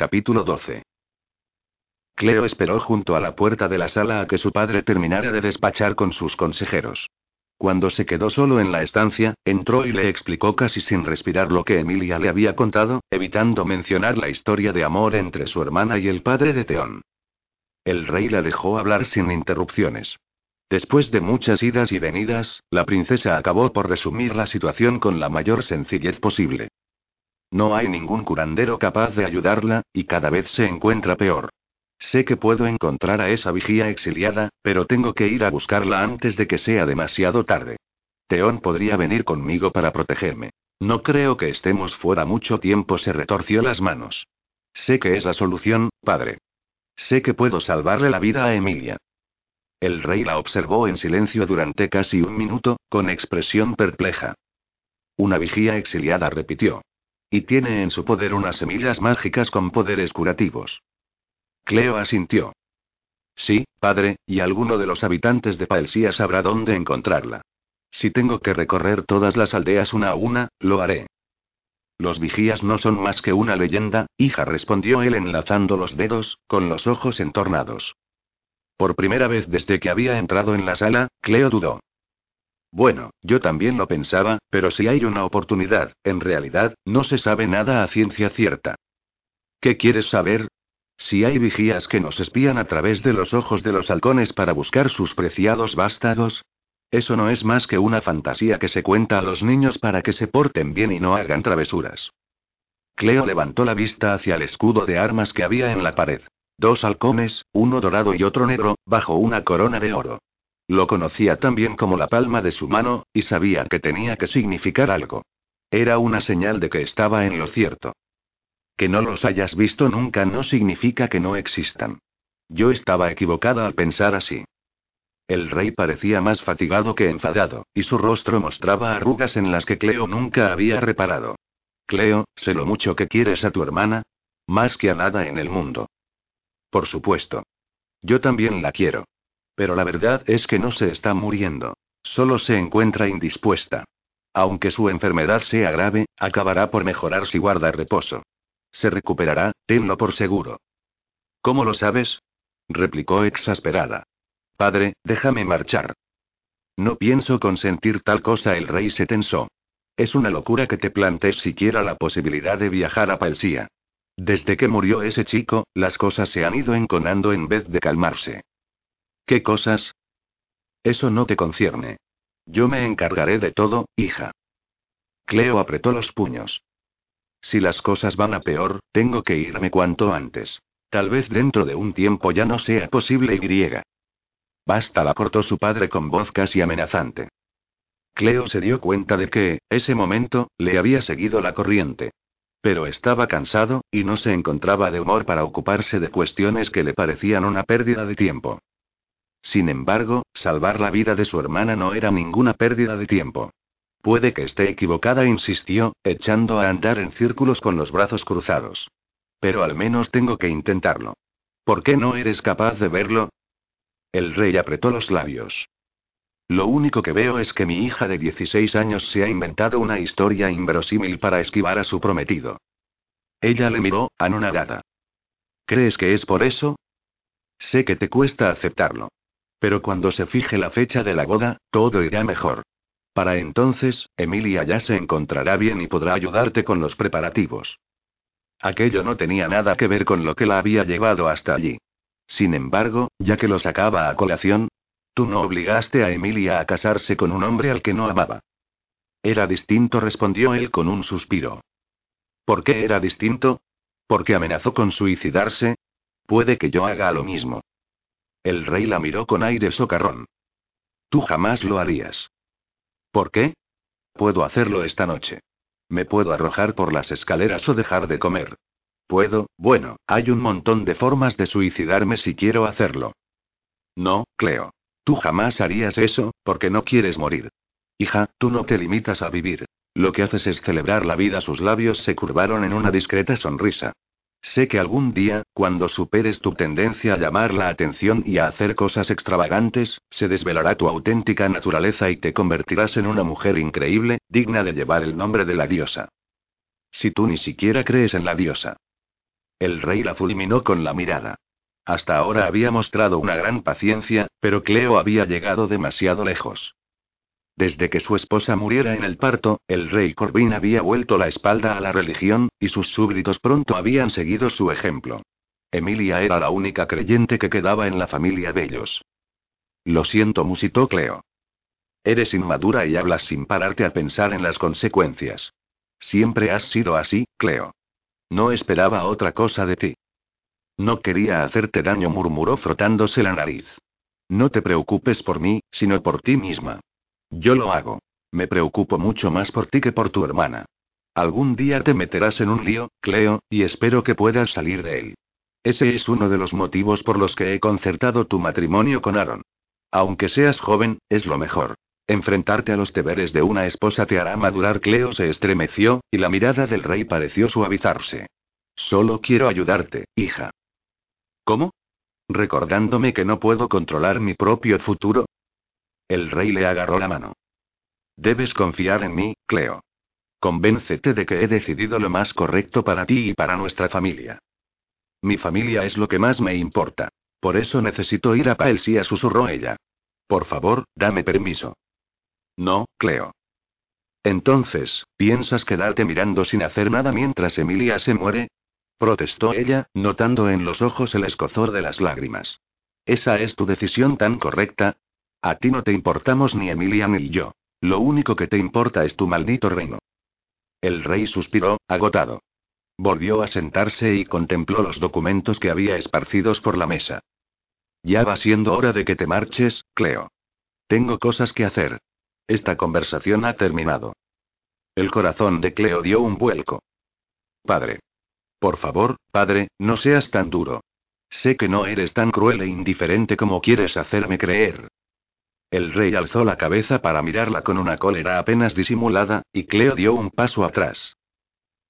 Capítulo 12. Cleo esperó junto a la puerta de la sala a que su padre terminara de despachar con sus consejeros. Cuando se quedó solo en la estancia, entró y le explicó casi sin respirar lo que Emilia le había contado, evitando mencionar la historia de amor entre su hermana y el padre de Teón. El rey la dejó hablar sin interrupciones. Después de muchas idas y venidas, la princesa acabó por resumir la situación con la mayor sencillez posible. No hay ningún curandero capaz de ayudarla, y cada vez se encuentra peor. Sé que puedo encontrar a esa vigía exiliada, pero tengo que ir a buscarla antes de que sea demasiado tarde. Teón podría venir conmigo para protegerme. No creo que estemos fuera mucho tiempo, se retorció las manos. Sé que es la solución, padre. Sé que puedo salvarle la vida a Emilia. El rey la observó en silencio durante casi un minuto, con expresión perpleja. Una vigía exiliada repitió. Y tiene en su poder unas semillas mágicas con poderes curativos. Cleo asintió. Sí, padre, y alguno de los habitantes de Paelsía sabrá dónde encontrarla. Si tengo que recorrer todas las aldeas una a una, lo haré. Los vigías no son más que una leyenda, hija, respondió él enlazando los dedos, con los ojos entornados. Por primera vez desde que había entrado en la sala, Cleo dudó. Bueno, yo también lo pensaba, pero si hay una oportunidad, en realidad, no se sabe nada a ciencia cierta. ¿Qué quieres saber? Si hay vigías que nos espían a través de los ojos de los halcones para buscar sus preciados vástagos. Eso no es más que una fantasía que se cuenta a los niños para que se porten bien y no hagan travesuras. Cleo levantó la vista hacia el escudo de armas que había en la pared. Dos halcones, uno dorado y otro negro, bajo una corona de oro. Lo conocía tan bien como la palma de su mano, y sabía que tenía que significar algo. Era una señal de que estaba en lo cierto. Que no los hayas visto nunca no significa que no existan. Yo estaba equivocada al pensar así. El rey parecía más fatigado que enfadado, y su rostro mostraba arrugas en las que Cleo nunca había reparado. Cleo, sé lo mucho que quieres a tu hermana. Más que a nada en el mundo. Por supuesto. Yo también la quiero. Pero la verdad es que no se está muriendo. Solo se encuentra indispuesta. Aunque su enfermedad sea grave, acabará por mejorar si guarda reposo. Se recuperará, tenlo por seguro. ¿Cómo lo sabes? replicó exasperada. Padre, déjame marchar. No pienso consentir tal cosa, el rey se tensó. Es una locura que te plantees siquiera la posibilidad de viajar a Palsía. Desde que murió ese chico, las cosas se han ido enconando en vez de calmarse. ¿Qué cosas? Eso no te concierne. Yo me encargaré de todo, hija. Cleo apretó los puños. Si las cosas van a peor, tengo que irme cuanto antes. Tal vez dentro de un tiempo ya no sea posible y. Basta, la cortó su padre con voz casi amenazante. Cleo se dio cuenta de que, ese momento, le había seguido la corriente. Pero estaba cansado, y no se encontraba de humor para ocuparse de cuestiones que le parecían una pérdida de tiempo. Sin embargo, salvar la vida de su hermana no era ninguna pérdida de tiempo. Puede que esté equivocada, insistió, echando a andar en círculos con los brazos cruzados. Pero al menos tengo que intentarlo. ¿Por qué no eres capaz de verlo? El rey apretó los labios. Lo único que veo es que mi hija de 16 años se ha inventado una historia inverosímil para esquivar a su prometido. Ella le miró, anonadada. ¿Crees que es por eso? Sé que te cuesta aceptarlo. Pero cuando se fije la fecha de la boda, todo irá mejor. Para entonces, Emilia ya se encontrará bien y podrá ayudarte con los preparativos. Aquello no tenía nada que ver con lo que la había llevado hasta allí. Sin embargo, ya que lo sacaba a colación, Tú no obligaste a Emilia a casarse con un hombre al que no amaba. Era distinto, respondió él con un suspiro. ¿Por qué era distinto? ¿Porque amenazó con suicidarse? Puede que yo haga lo mismo. El rey la miró con aire socarrón. Tú jamás lo harías. ¿Por qué? Puedo hacerlo esta noche. Me puedo arrojar por las escaleras o dejar de comer. Puedo, bueno, hay un montón de formas de suicidarme si quiero hacerlo. No, Cleo. Tú jamás harías eso, porque no quieres morir. Hija, tú no te limitas a vivir. Lo que haces es celebrar la vida. Sus labios se curvaron en una discreta sonrisa. Sé que algún día, cuando superes tu tendencia a llamar la atención y a hacer cosas extravagantes, se desvelará tu auténtica naturaleza y te convertirás en una mujer increíble, digna de llevar el nombre de la diosa. Si tú ni siquiera crees en la diosa. El rey la fulminó con la mirada. Hasta ahora había mostrado una gran paciencia, pero Cleo había llegado demasiado lejos. Desde que su esposa muriera en el parto, el rey Corbin había vuelto la espalda a la religión, y sus súbditos pronto habían seguido su ejemplo. Emilia era la única creyente que quedaba en la familia Bellos. Lo siento, musitó Cleo. Eres inmadura y hablas sin pararte a pensar en las consecuencias. Siempre has sido así, Cleo. No esperaba otra cosa de ti. No quería hacerte daño, murmuró frotándose la nariz. No te preocupes por mí, sino por ti misma. Yo lo hago. Me preocupo mucho más por ti que por tu hermana. Algún día te meterás en un lío, Cleo, y espero que puedas salir de él. Ese es uno de los motivos por los que he concertado tu matrimonio con Aaron. Aunque seas joven, es lo mejor. Enfrentarte a los deberes de una esposa te hará madurar. Cleo se estremeció, y la mirada del rey pareció suavizarse. Solo quiero ayudarte, hija. ¿Cómo? ¿Recordándome que no puedo controlar mi propio futuro? El rey le agarró la mano. Debes confiar en mí, Cleo. Convéncete de que he decidido lo más correcto para ti y para nuestra familia. Mi familia es lo que más me importa. Por eso necesito ir a Paelsia, susurró ella. Por favor, dame permiso. No, Cleo. Entonces, ¿piensas quedarte mirando sin hacer nada mientras Emilia se muere? protestó ella, notando en los ojos el escozor de las lágrimas. ¿Esa es tu decisión tan correcta? A ti no te importamos ni Emilia ni yo. Lo único que te importa es tu maldito reino. El rey suspiró, agotado. Volvió a sentarse y contempló los documentos que había esparcidos por la mesa. Ya va siendo hora de que te marches, Cleo. Tengo cosas que hacer. Esta conversación ha terminado. El corazón de Cleo dio un vuelco. Padre. Por favor, padre, no seas tan duro. Sé que no eres tan cruel e indiferente como quieres hacerme creer. El rey alzó la cabeza para mirarla con una cólera apenas disimulada, y Cleo dio un paso atrás.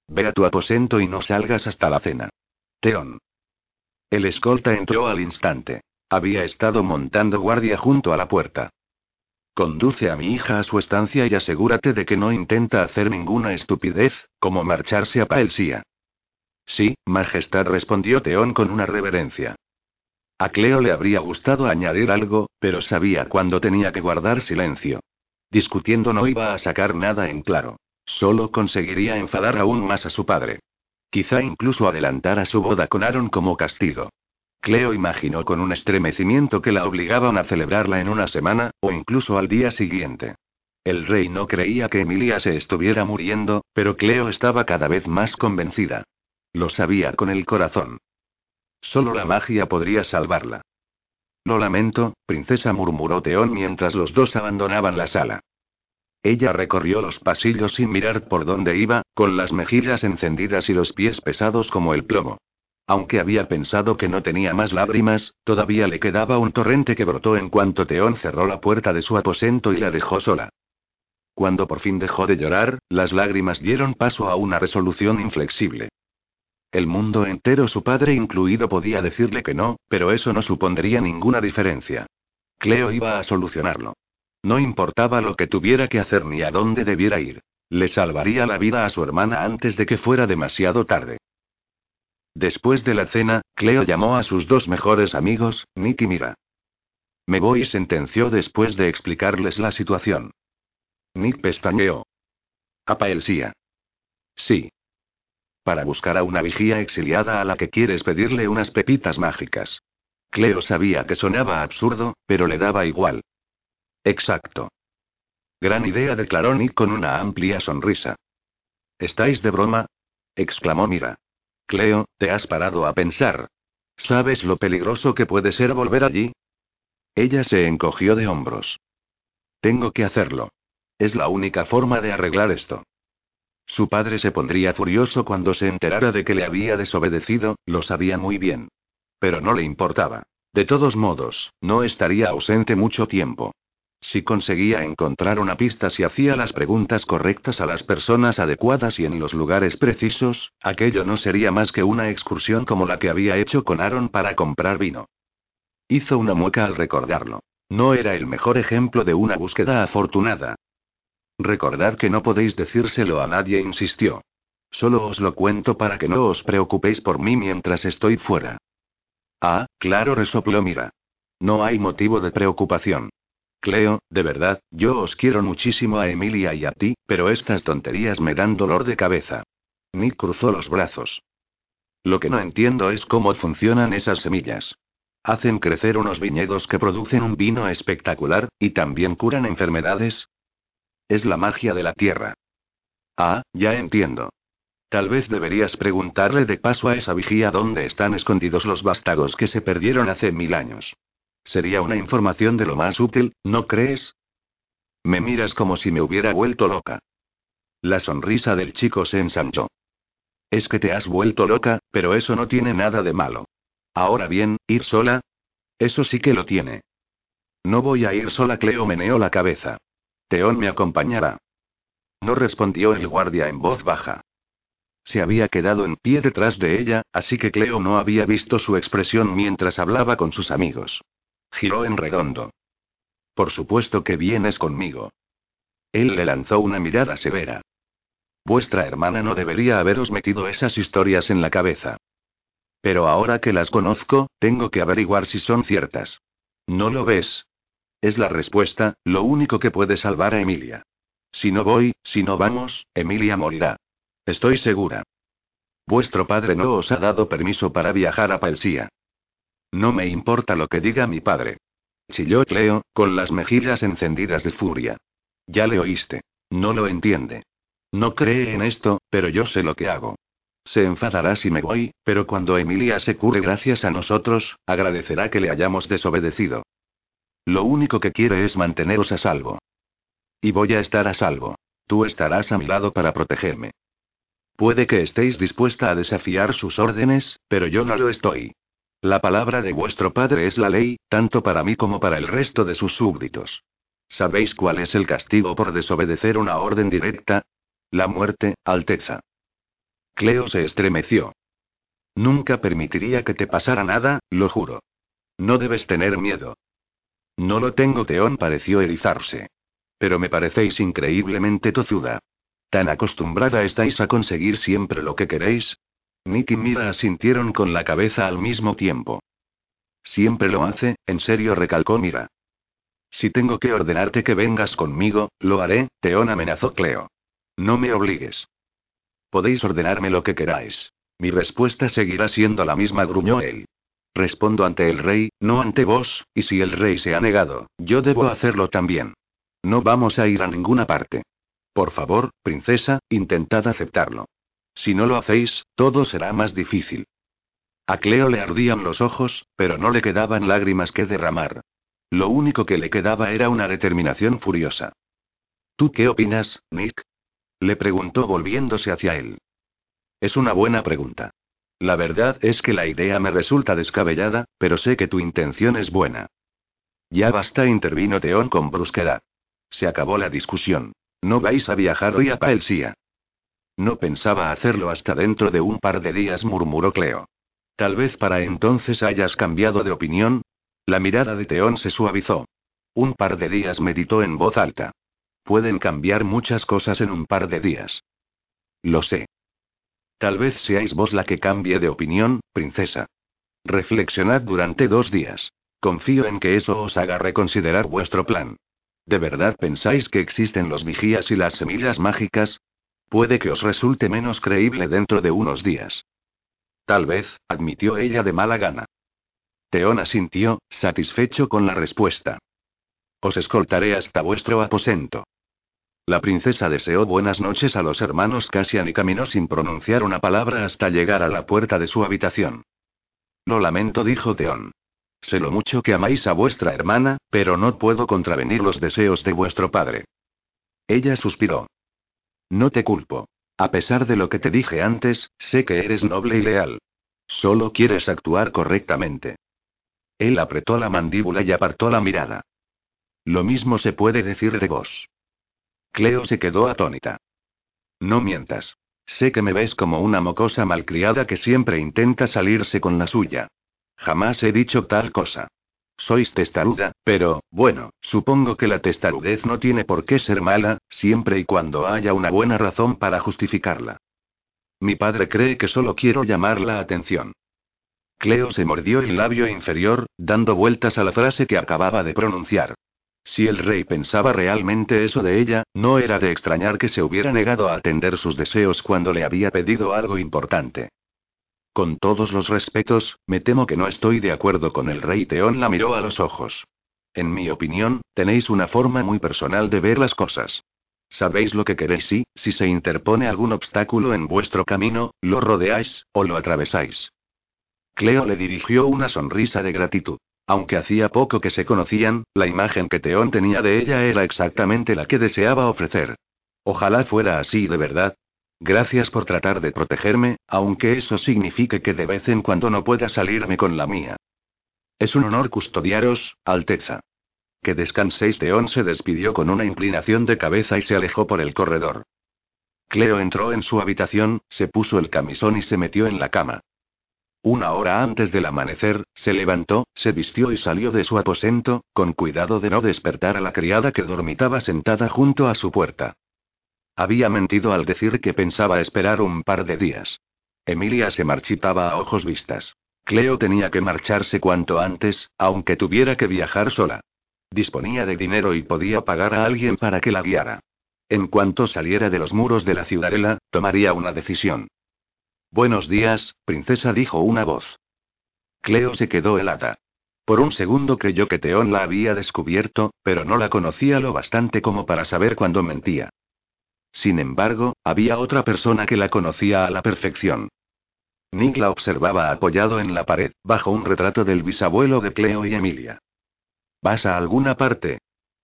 Ve a tu aposento y no salgas hasta la cena. Teón. El escolta entró al instante. Había estado montando guardia junto a la puerta. Conduce a mi hija a su estancia y asegúrate de que no intenta hacer ninguna estupidez, como marcharse a Paelsia. Sí, Majestad respondió Teón con una reverencia. A Cleo le habría gustado añadir algo, pero sabía cuándo tenía que guardar silencio. Discutiendo no iba a sacar nada en claro. Solo conseguiría enfadar aún más a su padre. Quizá incluso adelantar a su boda con Aaron como castigo. Cleo imaginó con un estremecimiento que la obligaban a celebrarla en una semana, o incluso al día siguiente. El rey no creía que Emilia se estuviera muriendo, pero Cleo estaba cada vez más convencida. Lo sabía con el corazón. Solo la magia podría salvarla. Lo lamento, princesa, murmuró Teón mientras los dos abandonaban la sala. Ella recorrió los pasillos sin mirar por dónde iba, con las mejillas encendidas y los pies pesados como el plomo. Aunque había pensado que no tenía más lágrimas, todavía le quedaba un torrente que brotó en cuanto Teón cerró la puerta de su aposento y la dejó sola. Cuando por fin dejó de llorar, las lágrimas dieron paso a una resolución inflexible. El mundo entero, su padre incluido, podía decirle que no, pero eso no supondría ninguna diferencia. Cleo iba a solucionarlo. No importaba lo que tuviera que hacer ni a dónde debiera ir. Le salvaría la vida a su hermana antes de que fuera demasiado tarde. Después de la cena, Cleo llamó a sus dos mejores amigos, Nick y Mira. Me voy, sentenció después de explicarles la situación. Nick pestañeó. A Paelsia. Sí. Para buscar a una vigía exiliada a la que quieres pedirle unas pepitas mágicas. Cleo sabía que sonaba absurdo, pero le daba igual. Exacto. Gran idea, declaró Nick con una amplia sonrisa. ¿Estáis de broma? exclamó Mira. Cleo, te has parado a pensar. ¿Sabes lo peligroso que puede ser volver allí? Ella se encogió de hombros. Tengo que hacerlo. Es la única forma de arreglar esto. Su padre se pondría furioso cuando se enterara de que le había desobedecido, lo sabía muy bien. Pero no le importaba. De todos modos, no estaría ausente mucho tiempo. Si conseguía encontrar una pista si hacía las preguntas correctas a las personas adecuadas y en los lugares precisos, aquello no sería más que una excursión como la que había hecho con Aaron para comprar vino. Hizo una mueca al recordarlo. No era el mejor ejemplo de una búsqueda afortunada, Recordad que no podéis decírselo a nadie, insistió. Solo os lo cuento para que no os preocupéis por mí mientras estoy fuera. Ah, claro, resopló Mira. No hay motivo de preocupación. Cleo, de verdad, yo os quiero muchísimo a Emilia y a ti, pero estas tonterías me dan dolor de cabeza. Nick cruzó los brazos. Lo que no entiendo es cómo funcionan esas semillas. Hacen crecer unos viñedos que producen un vino espectacular, y también curan enfermedades. Es la magia de la tierra. Ah, ya entiendo. Tal vez deberías preguntarle de paso a esa vigía dónde están escondidos los vástagos que se perdieron hace mil años. Sería una información de lo más útil, ¿no crees? Me miras como si me hubiera vuelto loca. La sonrisa del chico se ensanchó. Es que te has vuelto loca, pero eso no tiene nada de malo. Ahora bien, ¿ir sola? Eso sí que lo tiene. No voy a ir sola, Cleo meneó la cabeza. Teón me acompañará. No respondió el guardia en voz baja. Se había quedado en pie detrás de ella, así que Cleo no había visto su expresión mientras hablaba con sus amigos. Giró en redondo. Por supuesto que vienes conmigo. Él le lanzó una mirada severa. Vuestra hermana no debería haberos metido esas historias en la cabeza. Pero ahora que las conozco, tengo que averiguar si son ciertas. ¿No lo ves? Es la respuesta, lo único que puede salvar a Emilia. Si no voy, si no vamos, Emilia morirá. Estoy segura. Vuestro padre no os ha dado permiso para viajar a Palsía. No me importa lo que diga mi padre. Chilló Cleo, con las mejillas encendidas de furia. Ya le oíste. No lo entiende. No cree en esto, pero yo sé lo que hago. Se enfadará si me voy, pero cuando Emilia se cure gracias a nosotros, agradecerá que le hayamos desobedecido. Lo único que quiere es manteneros a salvo. Y voy a estar a salvo. Tú estarás a mi lado para protegerme. Puede que estéis dispuesta a desafiar sus órdenes, pero yo no lo estoy. La palabra de vuestro padre es la ley, tanto para mí como para el resto de sus súbditos. ¿Sabéis cuál es el castigo por desobedecer una orden directa? La muerte, Alteza. Cleo se estremeció. Nunca permitiría que te pasara nada, lo juro. No debes tener miedo. No lo tengo, Teón pareció erizarse. Pero me parecéis increíblemente tozuda. ¿Tan acostumbrada estáis a conseguir siempre lo que queréis? Nick y Mira asintieron con la cabeza al mismo tiempo. Siempre lo hace, en serio recalcó Mira. Si tengo que ordenarte que vengas conmigo, lo haré, Teón amenazó Cleo. No me obligues. Podéis ordenarme lo que queráis. Mi respuesta seguirá siendo la misma, gruñó él. Respondo ante el rey, no ante vos, y si el rey se ha negado, yo debo hacerlo también. No vamos a ir a ninguna parte. Por favor, princesa, intentad aceptarlo. Si no lo hacéis, todo será más difícil. A Cleo le ardían los ojos, pero no le quedaban lágrimas que derramar. Lo único que le quedaba era una determinación furiosa. ¿Tú qué opinas, Nick? Le preguntó volviéndose hacia él. Es una buena pregunta. La verdad es que la idea me resulta descabellada, pero sé que tu intención es buena. Ya basta, intervino Teón con brusquedad. Se acabó la discusión. No vais a viajar hoy a Paelsia. No pensaba hacerlo hasta dentro de un par de días, murmuró Cleo. Tal vez para entonces hayas cambiado de opinión. La mirada de Teón se suavizó. Un par de días meditó en voz alta. Pueden cambiar muchas cosas en un par de días. Lo sé. Tal vez seáis vos la que cambie de opinión, princesa. Reflexionad durante dos días. Confío en que eso os haga reconsiderar vuestro plan. ¿De verdad pensáis que existen los vigías y las semillas mágicas? Puede que os resulte menos creíble dentro de unos días. Tal vez, admitió ella de mala gana. Teón asintió, satisfecho con la respuesta. Os escoltaré hasta vuestro aposento. La princesa deseó buenas noches a los hermanos Cassian y caminó sin pronunciar una palabra hasta llegar a la puerta de su habitación. Lo lamento, dijo Teón. Sé lo mucho que amáis a vuestra hermana, pero no puedo contravenir los deseos de vuestro padre. Ella suspiró. No te culpo. A pesar de lo que te dije antes, sé que eres noble y leal. Solo quieres actuar correctamente. Él apretó la mandíbula y apartó la mirada. Lo mismo se puede decir de vos. Cleo se quedó atónita. No mientas. Sé que me ves como una mocosa malcriada que siempre intenta salirse con la suya. Jamás he dicho tal cosa. Sois testaruda, pero, bueno, supongo que la testarudez no tiene por qué ser mala, siempre y cuando haya una buena razón para justificarla. Mi padre cree que solo quiero llamar la atención. Cleo se mordió el labio inferior, dando vueltas a la frase que acababa de pronunciar. Si el rey pensaba realmente eso de ella, no era de extrañar que se hubiera negado a atender sus deseos cuando le había pedido algo importante. Con todos los respetos, me temo que no estoy de acuerdo con el rey. Teón la miró a los ojos. En mi opinión, tenéis una forma muy personal de ver las cosas. Sabéis lo que queréis y, si se interpone algún obstáculo en vuestro camino, lo rodeáis, o lo atravesáis. Cleo le dirigió una sonrisa de gratitud. Aunque hacía poco que se conocían, la imagen que Teón tenía de ella era exactamente la que deseaba ofrecer. Ojalá fuera así de verdad, Gracias por tratar de protegerme, aunque eso signifique que de vez en cuando no pueda salirme con la mía. Es un honor custodiaros, Alteza. Que descanséis. Teón se despidió con una inclinación de cabeza y se alejó por el corredor. Cleo entró en su habitación, se puso el camisón y se metió en la cama. Una hora antes del amanecer, se levantó, se vistió y salió de su aposento, con cuidado de no despertar a la criada que dormitaba sentada junto a su puerta. Había mentido al decir que pensaba esperar un par de días. Emilia se marchitaba a ojos vistas. Cleo tenía que marcharse cuanto antes, aunque tuviera que viajar sola. Disponía de dinero y podía pagar a alguien para que la guiara. En cuanto saliera de los muros de la ciudadela, tomaría una decisión. Buenos días, princesa, dijo una voz. Cleo se quedó helada. Por un segundo creyó que Teón la había descubierto, pero no la conocía lo bastante como para saber cuándo mentía. Sin embargo, había otra persona que la conocía a la perfección. Nick la observaba apoyado en la pared, bajo un retrato del bisabuelo de Cleo y Emilia. ¿Vas a alguna parte?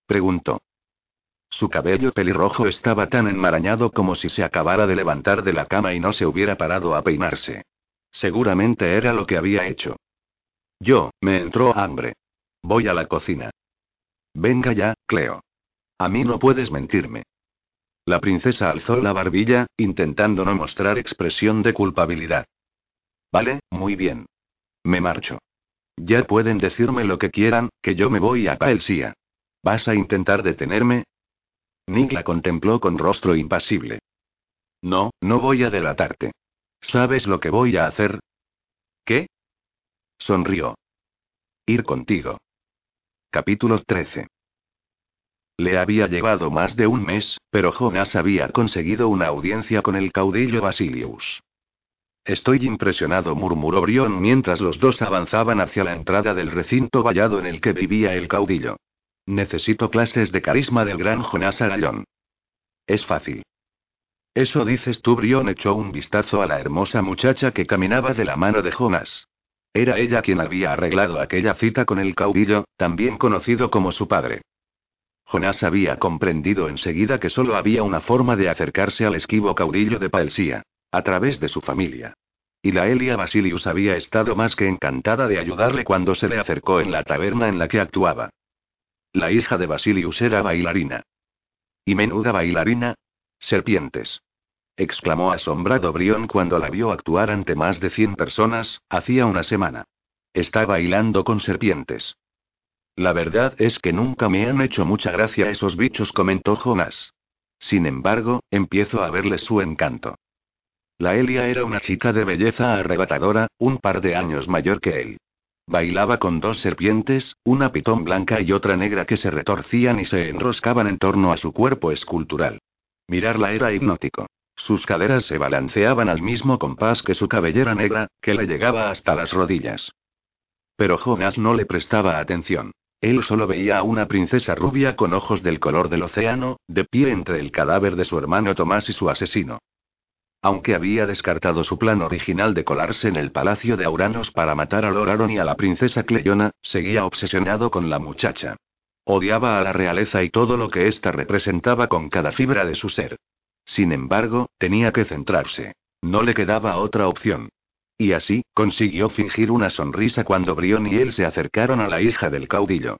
preguntó. Su cabello pelirrojo estaba tan enmarañado como si se acabara de levantar de la cama y no se hubiera parado a peinarse. Seguramente era lo que había hecho. Yo, me entró hambre. Voy a la cocina. Venga ya, Cleo. A mí no puedes mentirme. La princesa alzó la barbilla, intentando no mostrar expresión de culpabilidad. Vale, muy bien. Me marcho. Ya pueden decirme lo que quieran, que yo me voy a Paelsia. ¿Vas a intentar detenerme? Nick la contempló con rostro impasible. No, no voy a delatarte. ¿Sabes lo que voy a hacer? ¿Qué? Sonrió. Ir contigo. Capítulo 13. Le había llevado más de un mes, pero Jonas había conseguido una audiencia con el caudillo Basilius. Estoy impresionado, murmuró Brion mientras los dos avanzaban hacia la entrada del recinto vallado en el que vivía el caudillo. Necesito clases de carisma del gran Jonas Agallón. Es fácil. Eso dices tú, Brion echó un vistazo a la hermosa muchacha que caminaba de la mano de Jonas. Era ella quien había arreglado aquella cita con el caudillo, también conocido como su padre. Jonás había comprendido enseguida que solo había una forma de acercarse al esquivo caudillo de Paelsía. A través de su familia. Y la Elia Basilius había estado más que encantada de ayudarle cuando se le acercó en la taberna en la que actuaba. La hija de Basilius era bailarina. ¿Y menuda bailarina? Serpientes. exclamó asombrado Brión cuando la vio actuar ante más de cien personas, hacía una semana. Está bailando con serpientes. La verdad es que nunca me han hecho mucha gracia esos bichos, comentó Jonas. Sin embargo, empiezo a verles su encanto. La Elia era una chica de belleza arrebatadora, un par de años mayor que él. Bailaba con dos serpientes, una pitón blanca y otra negra que se retorcían y se enroscaban en torno a su cuerpo escultural. Mirarla era hipnótico. Sus caderas se balanceaban al mismo compás que su cabellera negra, que le llegaba hasta las rodillas. Pero Jonas no le prestaba atención. Él solo veía a una princesa rubia con ojos del color del océano, de pie entre el cadáver de su hermano Tomás y su asesino. Aunque había descartado su plan original de colarse en el palacio de Auranos para matar a Loraron y a la princesa Cleyona, seguía obsesionado con la muchacha. Odiaba a la realeza y todo lo que ésta representaba con cada fibra de su ser. Sin embargo, tenía que centrarse. No le quedaba otra opción. Y así, consiguió fingir una sonrisa cuando Brión y él se acercaron a la hija del caudillo.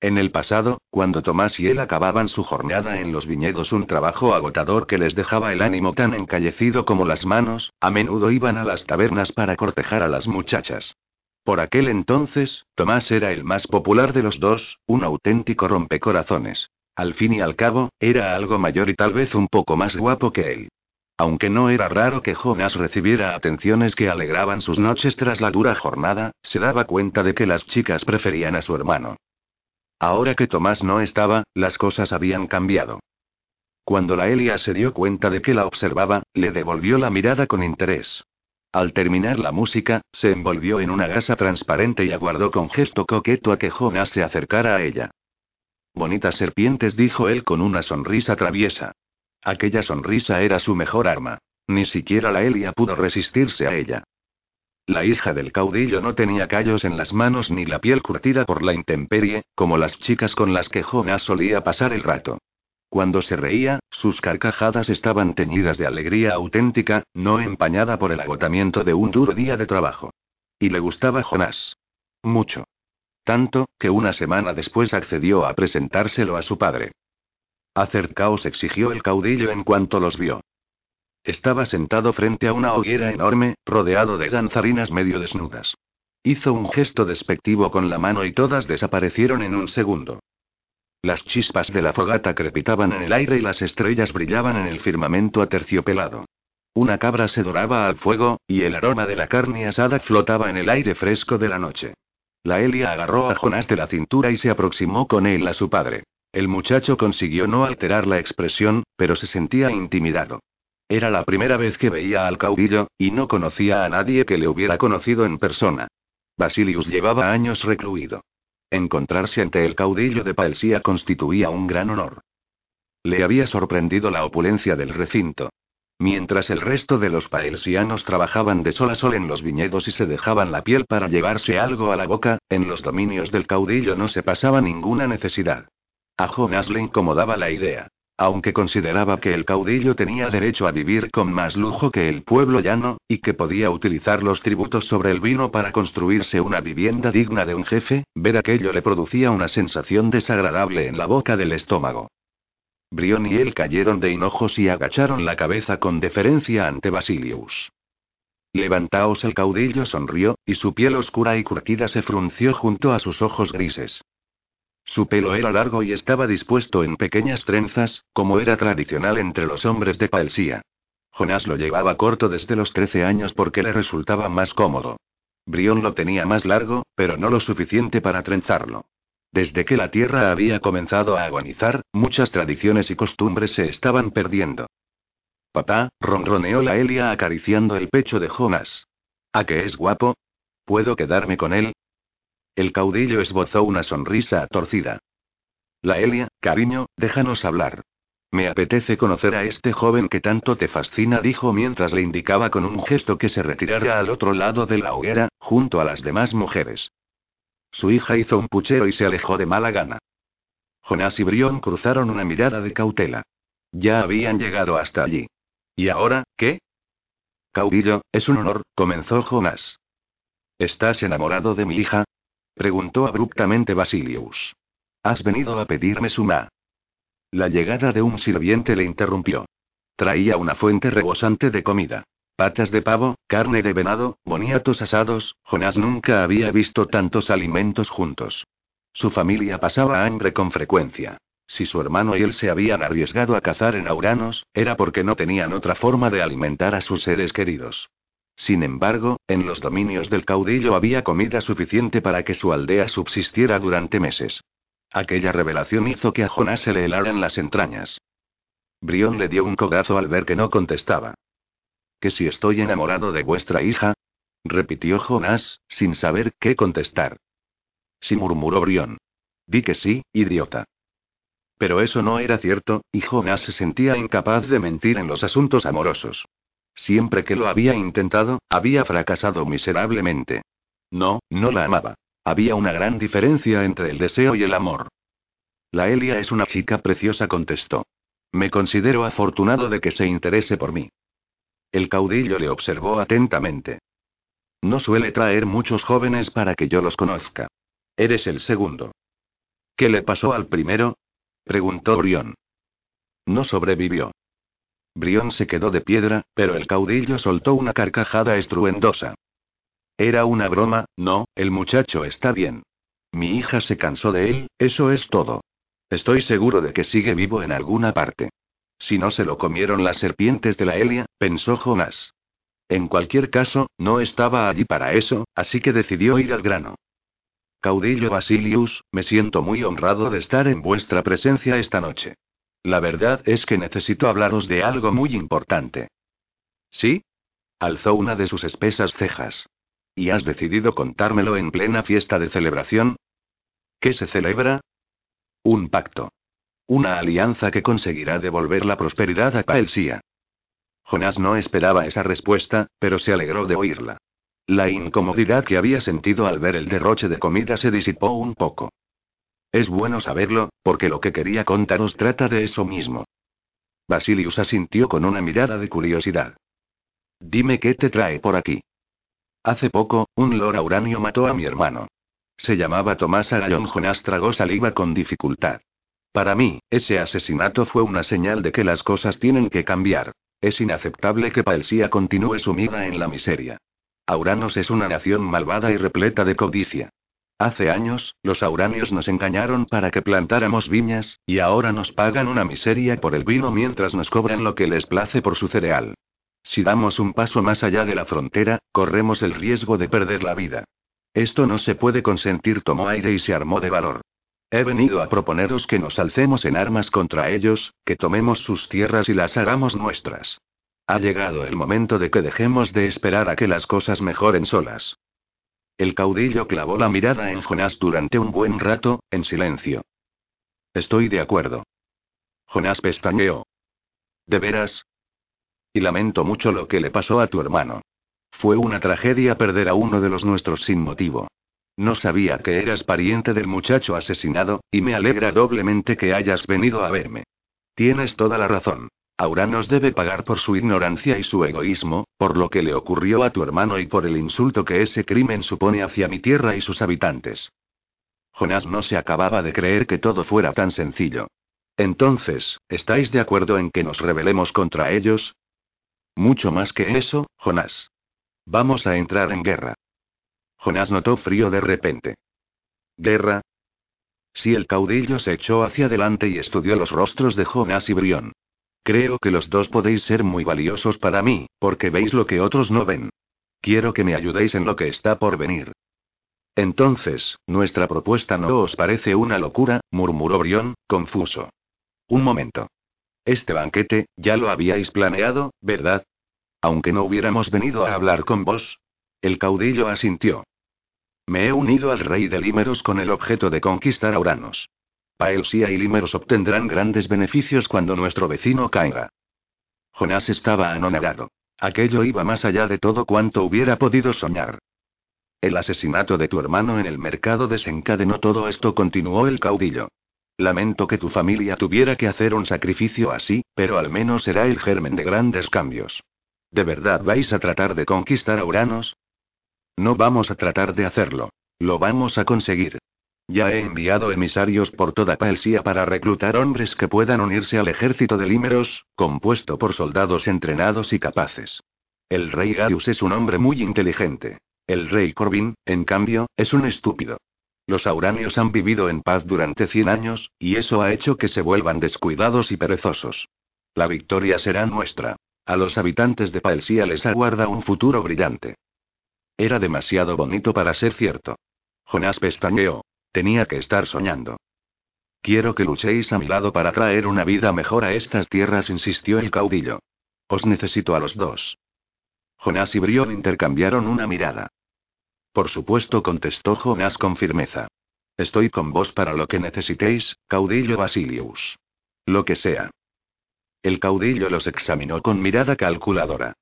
En el pasado, cuando Tomás y él acababan su jornada en los viñedos, un trabajo agotador que les dejaba el ánimo tan encallecido como las manos, a menudo iban a las tabernas para cortejar a las muchachas. Por aquel entonces, Tomás era el más popular de los dos, un auténtico rompecorazones. Al fin y al cabo, era algo mayor y tal vez un poco más guapo que él. Aunque no era raro que Jonas recibiera atenciones que alegraban sus noches tras la dura jornada, se daba cuenta de que las chicas preferían a su hermano. Ahora que Tomás no estaba, las cosas habían cambiado. Cuando la Elia se dio cuenta de que la observaba, le devolvió la mirada con interés. Al terminar la música, se envolvió en una gasa transparente y aguardó con gesto coqueto a que Jonas se acercara a ella. Bonitas serpientes, dijo él con una sonrisa traviesa. Aquella sonrisa era su mejor arma. Ni siquiera la Elia pudo resistirse a ella. La hija del caudillo no tenía callos en las manos ni la piel curtida por la intemperie, como las chicas con las que Jonas solía pasar el rato. Cuando se reía, sus carcajadas estaban teñidas de alegría auténtica, no empañada por el agotamiento de un duro día de trabajo. Y le gustaba Jonás. Mucho. Tanto, que una semana después accedió a presentárselo a su padre. Acercaos exigió el caudillo en cuanto los vio. Estaba sentado frente a una hoguera enorme, rodeado de danzarinas medio desnudas. Hizo un gesto despectivo con la mano y todas desaparecieron en un segundo. Las chispas de la fogata crepitaban en el aire y las estrellas brillaban en el firmamento aterciopelado. Una cabra se doraba al fuego, y el aroma de la carne asada flotaba en el aire fresco de la noche. La Elia agarró a Jonás de la cintura y se aproximó con él a su padre. El muchacho consiguió no alterar la expresión, pero se sentía intimidado. Era la primera vez que veía al caudillo, y no conocía a nadie que le hubiera conocido en persona. Basilius llevaba años recluido. Encontrarse ante el caudillo de Paelsía constituía un gran honor. Le había sorprendido la opulencia del recinto. Mientras el resto de los paelsianos trabajaban de sol a sol en los viñedos y se dejaban la piel para llevarse algo a la boca, en los dominios del caudillo no se pasaba ninguna necesidad. A Jonas le incomodaba la idea. Aunque consideraba que el caudillo tenía derecho a vivir con más lujo que el pueblo llano, y que podía utilizar los tributos sobre el vino para construirse una vivienda digna de un jefe, ver aquello le producía una sensación desagradable en la boca del estómago. Brión y él cayeron de hinojos y agacharon la cabeza con deferencia ante Basilius. Levantaos el caudillo sonrió, y su piel oscura y curtida se frunció junto a sus ojos grises. Su pelo era largo y estaba dispuesto en pequeñas trenzas, como era tradicional entre los hombres de Paelsía. Jonás lo llevaba corto desde los 13 años porque le resultaba más cómodo. Brión lo tenía más largo, pero no lo suficiente para trenzarlo. Desde que la tierra había comenzado a agonizar, muchas tradiciones y costumbres se estaban perdiendo. Papá, ronroneó la Elia acariciando el pecho de Jonás. ¿A qué es guapo? ¿Puedo quedarme con él? El caudillo esbozó una sonrisa torcida. La Elia, cariño, déjanos hablar. Me apetece conocer a este joven que tanto te fascina, dijo mientras le indicaba con un gesto que se retirara al otro lado de la hoguera, junto a las demás mujeres. Su hija hizo un puchero y se alejó de mala gana. Jonás y Brión cruzaron una mirada de cautela. Ya habían llegado hasta allí. ¿Y ahora, qué? Caudillo, es un honor, comenzó Jonás. ¿Estás enamorado de mi hija? Preguntó abruptamente Basilius. ¿Has venido a pedirme suma? La llegada de un sirviente le interrumpió. Traía una fuente rebosante de comida. Patas de pavo, carne de venado, boniatos asados, Jonás nunca había visto tantos alimentos juntos. Su familia pasaba hambre con frecuencia. Si su hermano y él se habían arriesgado a cazar en Auranos, era porque no tenían otra forma de alimentar a sus seres queridos. Sin embargo, en los dominios del caudillo había comida suficiente para que su aldea subsistiera durante meses. Aquella revelación hizo que a Jonás se le helaran las entrañas. Brión le dio un codazo al ver que no contestaba. ¿Que si estoy enamorado de vuestra hija? repitió Jonás, sin saber qué contestar. Sí murmuró Brión. Di que sí, idiota. Pero eso no era cierto, y Jonás se sentía incapaz de mentir en los asuntos amorosos. Siempre que lo había intentado, había fracasado miserablemente. No, no la amaba. Había una gran diferencia entre el deseo y el amor. La Elia es una chica preciosa, contestó. Me considero afortunado de que se interese por mí. El caudillo le observó atentamente. No suele traer muchos jóvenes para que yo los conozca. Eres el segundo. ¿Qué le pasó al primero? preguntó Brión. No sobrevivió. Brión se quedó de piedra, pero el caudillo soltó una carcajada estruendosa. Era una broma, no, el muchacho está bien. Mi hija se cansó de él, eso es todo. Estoy seguro de que sigue vivo en alguna parte. Si no se lo comieron las serpientes de la Elia, pensó Jonás. En cualquier caso, no estaba allí para eso, así que decidió ir al grano. Caudillo Basilius, me siento muy honrado de estar en vuestra presencia esta noche. La verdad es que necesito hablaros de algo muy importante. ¿Sí? Alzó una de sus espesas cejas. ¿Y has decidido contármelo en plena fiesta de celebración? ¿Qué se celebra? Un pacto. Una alianza que conseguirá devolver la prosperidad a Paelsia. Jonás no esperaba esa respuesta, pero se alegró de oírla. La incomodidad que había sentido al ver el derroche de comida se disipó un poco. Es bueno saberlo, porque lo que quería contaros trata de eso mismo. Basilius asintió con una mirada de curiosidad. Dime qué te trae por aquí. Hace poco, un lord uranio mató a mi hermano. Se llamaba Tomás Agallón Jonás tragó saliva con dificultad. Para mí, ese asesinato fue una señal de que las cosas tienen que cambiar. Es inaceptable que Paelsia continúe sumida en la miseria. Auranos es una nación malvada y repleta de codicia. Hace años, los auranios nos engañaron para que plantáramos viñas, y ahora nos pagan una miseria por el vino mientras nos cobran lo que les place por su cereal. Si damos un paso más allá de la frontera, corremos el riesgo de perder la vida. Esto no se puede consentir, tomó aire y se armó de valor. He venido a proponeros que nos alcemos en armas contra ellos, que tomemos sus tierras y las hagamos nuestras. Ha llegado el momento de que dejemos de esperar a que las cosas mejoren solas. El caudillo clavó la mirada en Jonás durante un buen rato, en silencio. Estoy de acuerdo. Jonás pestañeó. ¿De veras? Y lamento mucho lo que le pasó a tu hermano. Fue una tragedia perder a uno de los nuestros sin motivo. No sabía que eras pariente del muchacho asesinado, y me alegra doblemente que hayas venido a verme. Tienes toda la razón. Auranos debe pagar por su ignorancia y su egoísmo, por lo que le ocurrió a tu hermano y por el insulto que ese crimen supone hacia mi tierra y sus habitantes. Jonás no se acababa de creer que todo fuera tan sencillo. Entonces, ¿estáis de acuerdo en que nos rebelemos contra ellos? Mucho más que eso, Jonás. Vamos a entrar en guerra. Jonás notó frío de repente. ¿Guerra? Si el caudillo se echó hacia adelante y estudió los rostros de Jonás y Brión. Creo que los dos podéis ser muy valiosos para mí, porque veis lo que otros no ven. Quiero que me ayudéis en lo que está por venir. Entonces, nuestra propuesta no os parece una locura, murmuró Brión, confuso. Un momento. Este banquete, ya lo habíais planeado, ¿verdad? Aunque no hubiéramos venido a hablar con vos. El caudillo asintió. Me he unido al rey de Límeros con el objeto de conquistar a Uranos. Paelsia y Límeros obtendrán grandes beneficios cuando nuestro vecino caiga. Jonás estaba anonadado. Aquello iba más allá de todo cuanto hubiera podido soñar. El asesinato de tu hermano en el mercado desencadenó todo esto, continuó el caudillo. Lamento que tu familia tuviera que hacer un sacrificio así, pero al menos será el germen de grandes cambios. ¿De verdad vais a tratar de conquistar a Uranos? No vamos a tratar de hacerlo. Lo vamos a conseguir. Ya he enviado emisarios por toda Paelsia para reclutar hombres que puedan unirse al ejército de Límeros, compuesto por soldados entrenados y capaces. El rey Gaius es un hombre muy inteligente. El rey Corbin, en cambio, es un estúpido. Los auranios han vivido en paz durante 100 años, y eso ha hecho que se vuelvan descuidados y perezosos. La victoria será nuestra. A los habitantes de Paelsia les aguarda un futuro brillante. Era demasiado bonito para ser cierto. Jonás pestañeó. Tenía que estar soñando. Quiero que luchéis a mi lado para traer una vida mejor a estas tierras, insistió el caudillo. Os necesito a los dos. Jonás y Brión intercambiaron una mirada. Por supuesto, contestó Jonás con firmeza. Estoy con vos para lo que necesitéis, caudillo Basilius. Lo que sea. El caudillo los examinó con mirada calculadora.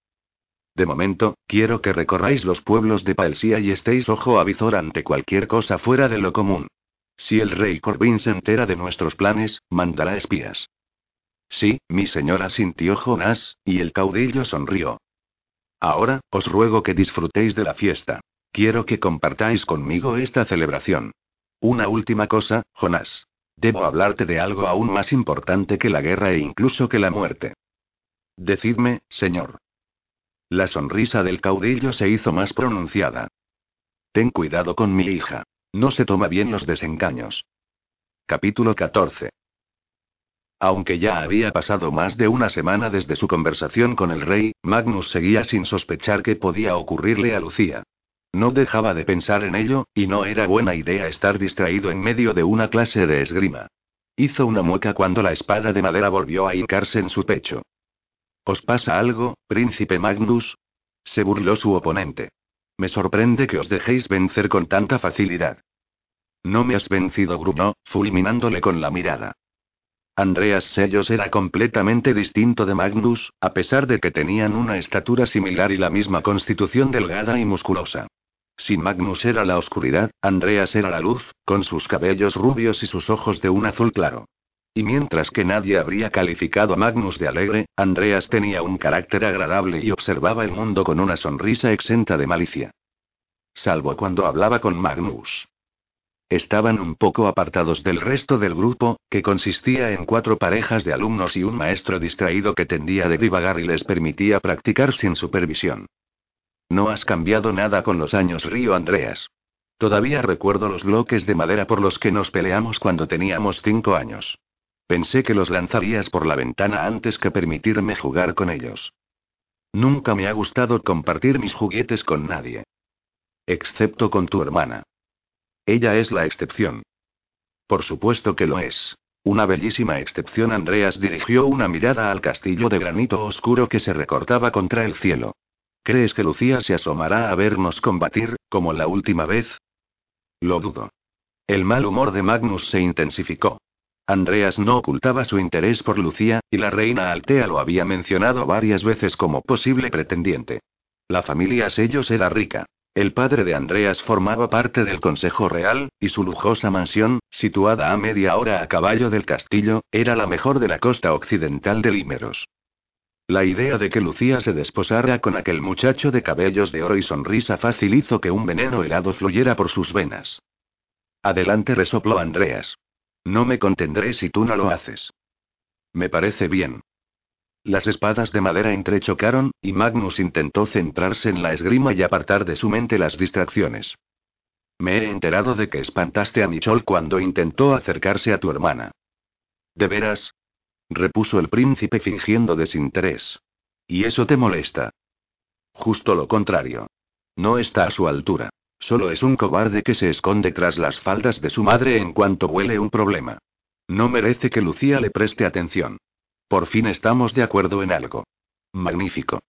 De momento, quiero que recorráis los pueblos de Paelsia y estéis ojo a visor ante cualquier cosa fuera de lo común. Si el rey Corbin se entera de nuestros planes, mandará espías. Sí, mi señora sintió Jonás, y el caudillo sonrió. Ahora, os ruego que disfrutéis de la fiesta. Quiero que compartáis conmigo esta celebración. Una última cosa, Jonás. Debo hablarte de algo aún más importante que la guerra e incluso que la muerte. Decidme, señor. La sonrisa del caudillo se hizo más pronunciada. Ten cuidado con mi hija. No se toma bien los desengaños. Capítulo 14. Aunque ya había pasado más de una semana desde su conversación con el rey, Magnus seguía sin sospechar qué podía ocurrirle a Lucía. No dejaba de pensar en ello, y no era buena idea estar distraído en medio de una clase de esgrima. Hizo una mueca cuando la espada de madera volvió a hincarse en su pecho. ¿Os pasa algo, príncipe Magnus? Se burló su oponente. Me sorprende que os dejéis vencer con tanta facilidad. No me has vencido, gruñó, fulminándole con la mirada. Andreas Sellos era completamente distinto de Magnus, a pesar de que tenían una estatura similar y la misma constitución delgada y musculosa. Si Magnus era la oscuridad, Andreas era la luz, con sus cabellos rubios y sus ojos de un azul claro. Y mientras que nadie habría calificado a Magnus de alegre, Andreas tenía un carácter agradable y observaba el mundo con una sonrisa exenta de malicia. Salvo cuando hablaba con Magnus. Estaban un poco apartados del resto del grupo, que consistía en cuatro parejas de alumnos y un maestro distraído que tendía de divagar y les permitía practicar sin supervisión. No has cambiado nada con los años, río Andreas. Todavía recuerdo los bloques de madera por los que nos peleamos cuando teníamos cinco años. Pensé que los lanzarías por la ventana antes que permitirme jugar con ellos. Nunca me ha gustado compartir mis juguetes con nadie. Excepto con tu hermana. Ella es la excepción. Por supuesto que lo es. Una bellísima excepción. Andreas dirigió una mirada al castillo de granito oscuro que se recortaba contra el cielo. ¿Crees que Lucía se asomará a vernos combatir, como la última vez? Lo dudo. El mal humor de Magnus se intensificó. Andreas no ocultaba su interés por Lucía, y la reina Altea lo había mencionado varias veces como posible pretendiente. La familia Sellos era rica. El padre de Andreas formaba parte del Consejo Real, y su lujosa mansión, situada a media hora a caballo del castillo, era la mejor de la costa occidental de Límeros. La idea de que Lucía se desposara con aquel muchacho de cabellos de oro y sonrisa fácil hizo que un veneno helado fluyera por sus venas. Adelante resopló Andreas. No me contendré si tú no lo haces. Me parece bien. Las espadas de madera entrechocaron, y Magnus intentó centrarse en la esgrima y apartar de su mente las distracciones. Me he enterado de que espantaste a Michol cuando intentó acercarse a tu hermana. ¿De veras? repuso el príncipe fingiendo desinterés. ¿Y eso te molesta? Justo lo contrario. No está a su altura. Solo es un cobarde que se esconde tras las faldas de su madre en cuanto huele un problema. No merece que Lucía le preste atención. Por fin estamos de acuerdo en algo. Magnífico.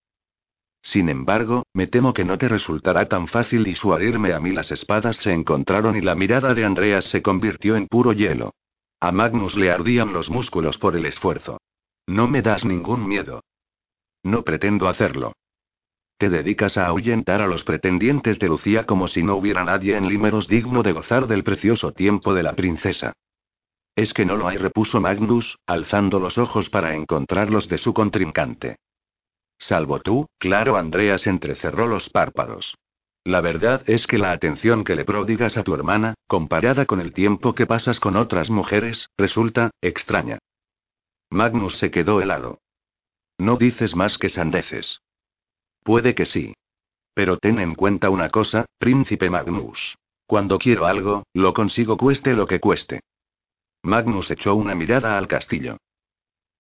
Sin embargo, me temo que no te resultará tan fácil disuadirme a mí. Las espadas se encontraron y la mirada de Andreas se convirtió en puro hielo. A Magnus le ardían los músculos por el esfuerzo. No me das ningún miedo. No pretendo hacerlo. Te dedicas a ahuyentar a los pretendientes de Lucía como si no hubiera nadie en Límeros digno de gozar del precioso tiempo de la princesa. Es que no lo hay, repuso Magnus, alzando los ojos para encontrarlos de su contrincante. Salvo tú, claro, Andreas entrecerró los párpados. La verdad es que la atención que le prodigas a tu hermana, comparada con el tiempo que pasas con otras mujeres, resulta extraña. Magnus se quedó helado. No dices más que sandeces. Puede que sí. Pero ten en cuenta una cosa, príncipe Magnus. Cuando quiero algo, lo consigo cueste lo que cueste. Magnus echó una mirada al castillo.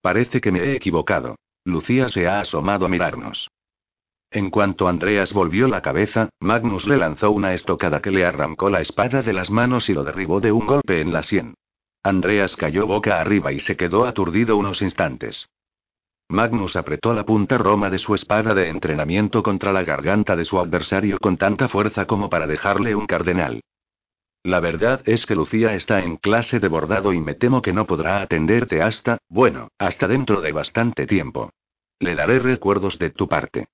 Parece que me he equivocado. Lucía se ha asomado a mirarnos. En cuanto Andreas volvió la cabeza, Magnus le lanzó una estocada que le arrancó la espada de las manos y lo derribó de un golpe en la sien. Andreas cayó boca arriba y se quedó aturdido unos instantes. Magnus apretó la punta roma de su espada de entrenamiento contra la garganta de su adversario con tanta fuerza como para dejarle un cardenal. La verdad es que Lucía está en clase de bordado y me temo que no podrá atenderte hasta, bueno, hasta dentro de bastante tiempo. Le daré recuerdos de tu parte.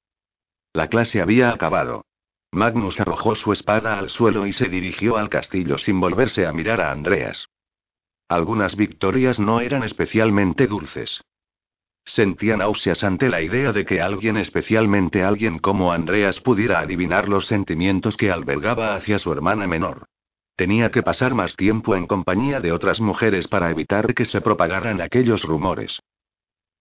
La clase había acabado. Magnus arrojó su espada al suelo y se dirigió al castillo sin volverse a mirar a Andreas. Algunas victorias no eran especialmente dulces. Sentía náuseas ante la idea de que alguien, especialmente alguien como Andreas, pudiera adivinar los sentimientos que albergaba hacia su hermana menor. Tenía que pasar más tiempo en compañía de otras mujeres para evitar que se propagaran aquellos rumores.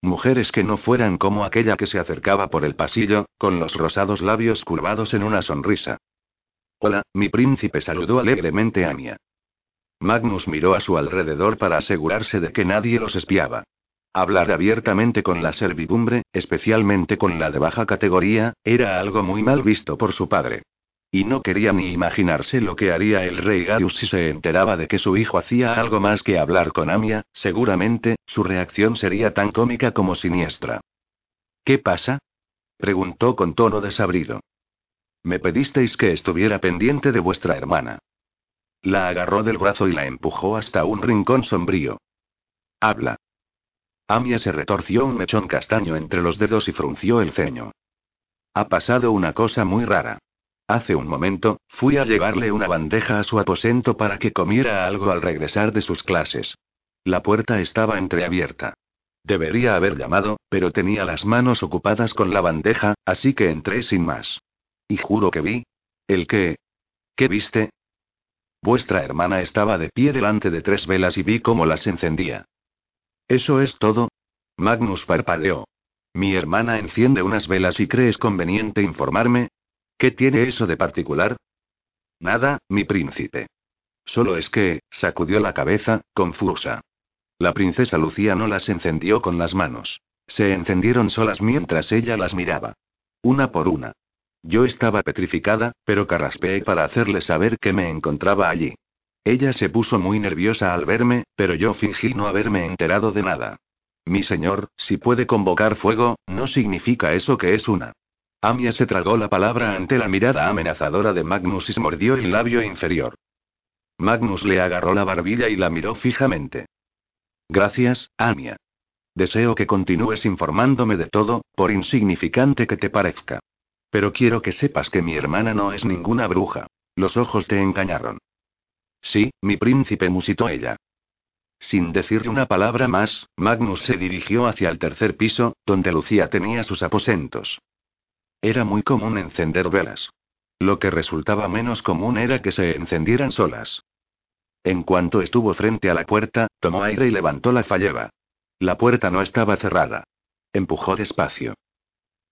Mujeres que no fueran como aquella que se acercaba por el pasillo, con los rosados labios curvados en una sonrisa. Hola, mi príncipe saludó alegremente a Anya. Magnus miró a su alrededor para asegurarse de que nadie los espiaba. Hablar abiertamente con la servidumbre, especialmente con la de baja categoría, era algo muy mal visto por su padre. Y no quería ni imaginarse lo que haría el rey Gaius si se enteraba de que su hijo hacía algo más que hablar con Amia, seguramente, su reacción sería tan cómica como siniestra. ¿Qué pasa? preguntó con tono desabrido. Me pedisteis que estuviera pendiente de vuestra hermana. La agarró del brazo y la empujó hasta un rincón sombrío. Habla. Amia se retorció un mechón castaño entre los dedos y frunció el ceño. Ha pasado una cosa muy rara. Hace un momento, fui a llevarle una bandeja a su aposento para que comiera algo al regresar de sus clases. La puerta estaba entreabierta. Debería haber llamado, pero tenía las manos ocupadas con la bandeja, así que entré sin más. Y juro que vi. ¿El qué? ¿Qué viste? Vuestra hermana estaba de pie delante de tres velas y vi cómo las encendía. ¿Eso es todo? Magnus parpadeó. Mi hermana enciende unas velas y crees conveniente informarme. ¿Qué tiene eso de particular? Nada, mi príncipe. Solo es que, sacudió la cabeza, confusa. La princesa Lucía no las encendió con las manos. Se encendieron solas mientras ella las miraba. Una por una. Yo estaba petrificada, pero carraspeé para hacerle saber que me encontraba allí. Ella se puso muy nerviosa al verme, pero yo fingí no haberme enterado de nada. Mi señor, si puede convocar fuego, no significa eso que es una. Amia se tragó la palabra ante la mirada amenazadora de Magnus y se mordió el labio inferior. Magnus le agarró la barbilla y la miró fijamente. Gracias, Anya. Deseo que continúes informándome de todo, por insignificante que te parezca. Pero quiero que sepas que mi hermana no es ninguna bruja. Los ojos te engañaron. Sí, mi príncipe musitó ella. Sin decirle una palabra más, Magnus se dirigió hacia el tercer piso, donde Lucía tenía sus aposentos. Era muy común encender velas. Lo que resultaba menos común era que se encendieran solas. En cuanto estuvo frente a la puerta, tomó aire y levantó la falleva. La puerta no estaba cerrada. Empujó despacio.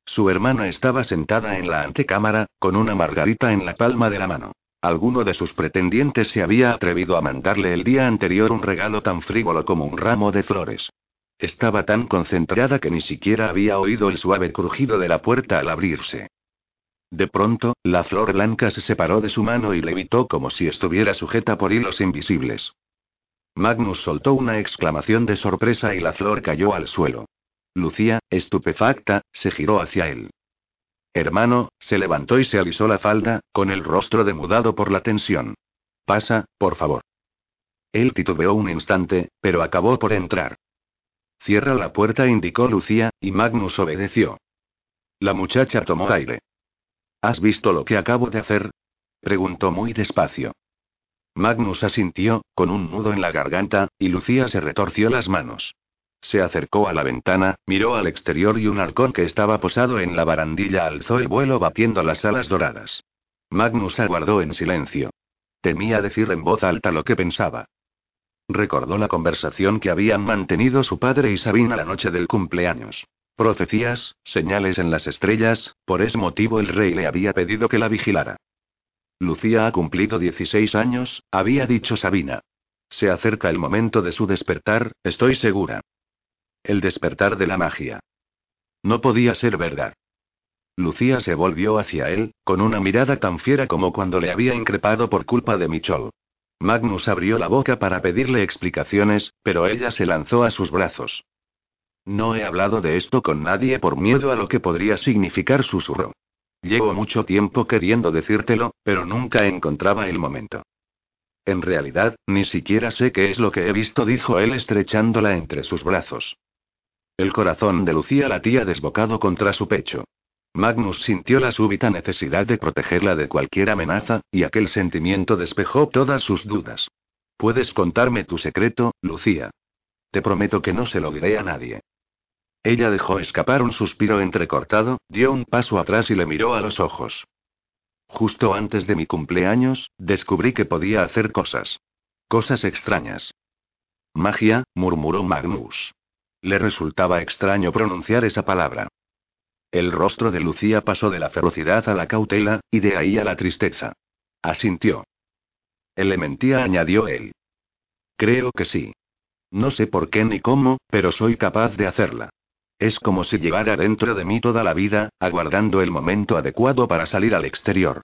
Su hermana estaba sentada en la antecámara, con una margarita en la palma de la mano. Alguno de sus pretendientes se había atrevido a mandarle el día anterior un regalo tan frívolo como un ramo de flores. Estaba tan concentrada que ni siquiera había oído el suave crujido de la puerta al abrirse. De pronto, la flor blanca se separó de su mano y levitó como si estuviera sujeta por hilos invisibles. Magnus soltó una exclamación de sorpresa y la flor cayó al suelo. Lucía, estupefacta, se giró hacia él. Hermano, se levantó y se alisó la falda, con el rostro demudado por la tensión. Pasa, por favor. Él titubeó un instante, pero acabó por entrar. Cierra la puerta, indicó Lucía, y Magnus obedeció. La muchacha tomó aire. ¿Has visto lo que acabo de hacer? preguntó muy despacio. Magnus asintió, con un nudo en la garganta, y Lucía se retorció las manos. Se acercó a la ventana, miró al exterior y un halcón que estaba posado en la barandilla alzó el vuelo batiendo las alas doradas. Magnus aguardó en silencio. Temía decir en voz alta lo que pensaba. Recordó la conversación que habían mantenido su padre y Sabina la noche del cumpleaños. Profecías, señales en las estrellas, por ese motivo el rey le había pedido que la vigilara. Lucía ha cumplido 16 años, había dicho Sabina. Se acerca el momento de su despertar, estoy segura. El despertar de la magia. No podía ser verdad. Lucía se volvió hacia él, con una mirada tan fiera como cuando le había increpado por culpa de Michol. Magnus abrió la boca para pedirle explicaciones, pero ella se lanzó a sus brazos. No he hablado de esto con nadie por miedo a lo que podría significar susurro. Llevo mucho tiempo queriendo decírtelo, pero nunca encontraba el momento. En realidad, ni siquiera sé qué es lo que he visto, dijo él estrechándola entre sus brazos. El corazón de Lucía latía desbocado contra su pecho. Magnus sintió la súbita necesidad de protegerla de cualquier amenaza, y aquel sentimiento despejó todas sus dudas. ¿Puedes contarme tu secreto, Lucía? Te prometo que no se lo diré a nadie. Ella dejó escapar un suspiro entrecortado, dio un paso atrás y le miró a los ojos. Justo antes de mi cumpleaños, descubrí que podía hacer cosas. Cosas extrañas. Magia, murmuró Magnus. Le resultaba extraño pronunciar esa palabra. El rostro de Lucía pasó de la ferocidad a la cautela, y de ahí a la tristeza. Asintió. Elementía añadió él. Creo que sí. No sé por qué ni cómo, pero soy capaz de hacerla. Es como si llevara dentro de mí toda la vida, aguardando el momento adecuado para salir al exterior.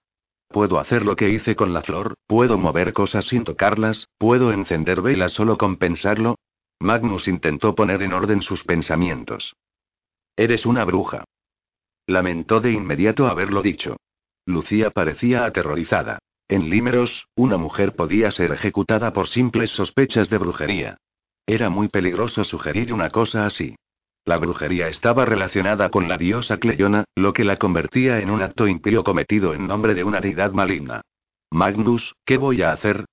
Puedo hacer lo que hice con la flor, puedo mover cosas sin tocarlas, puedo encender velas solo con pensarlo. Magnus intentó poner en orden sus pensamientos. Eres una bruja. Lamentó de inmediato haberlo dicho. Lucía parecía aterrorizada. En Límeros, una mujer podía ser ejecutada por simples sospechas de brujería. Era muy peligroso sugerir una cosa así. La brujería estaba relacionada con la diosa Cleyona, lo que la convertía en un acto impío cometido en nombre de una deidad maligna. Magnus, ¿qué voy a hacer?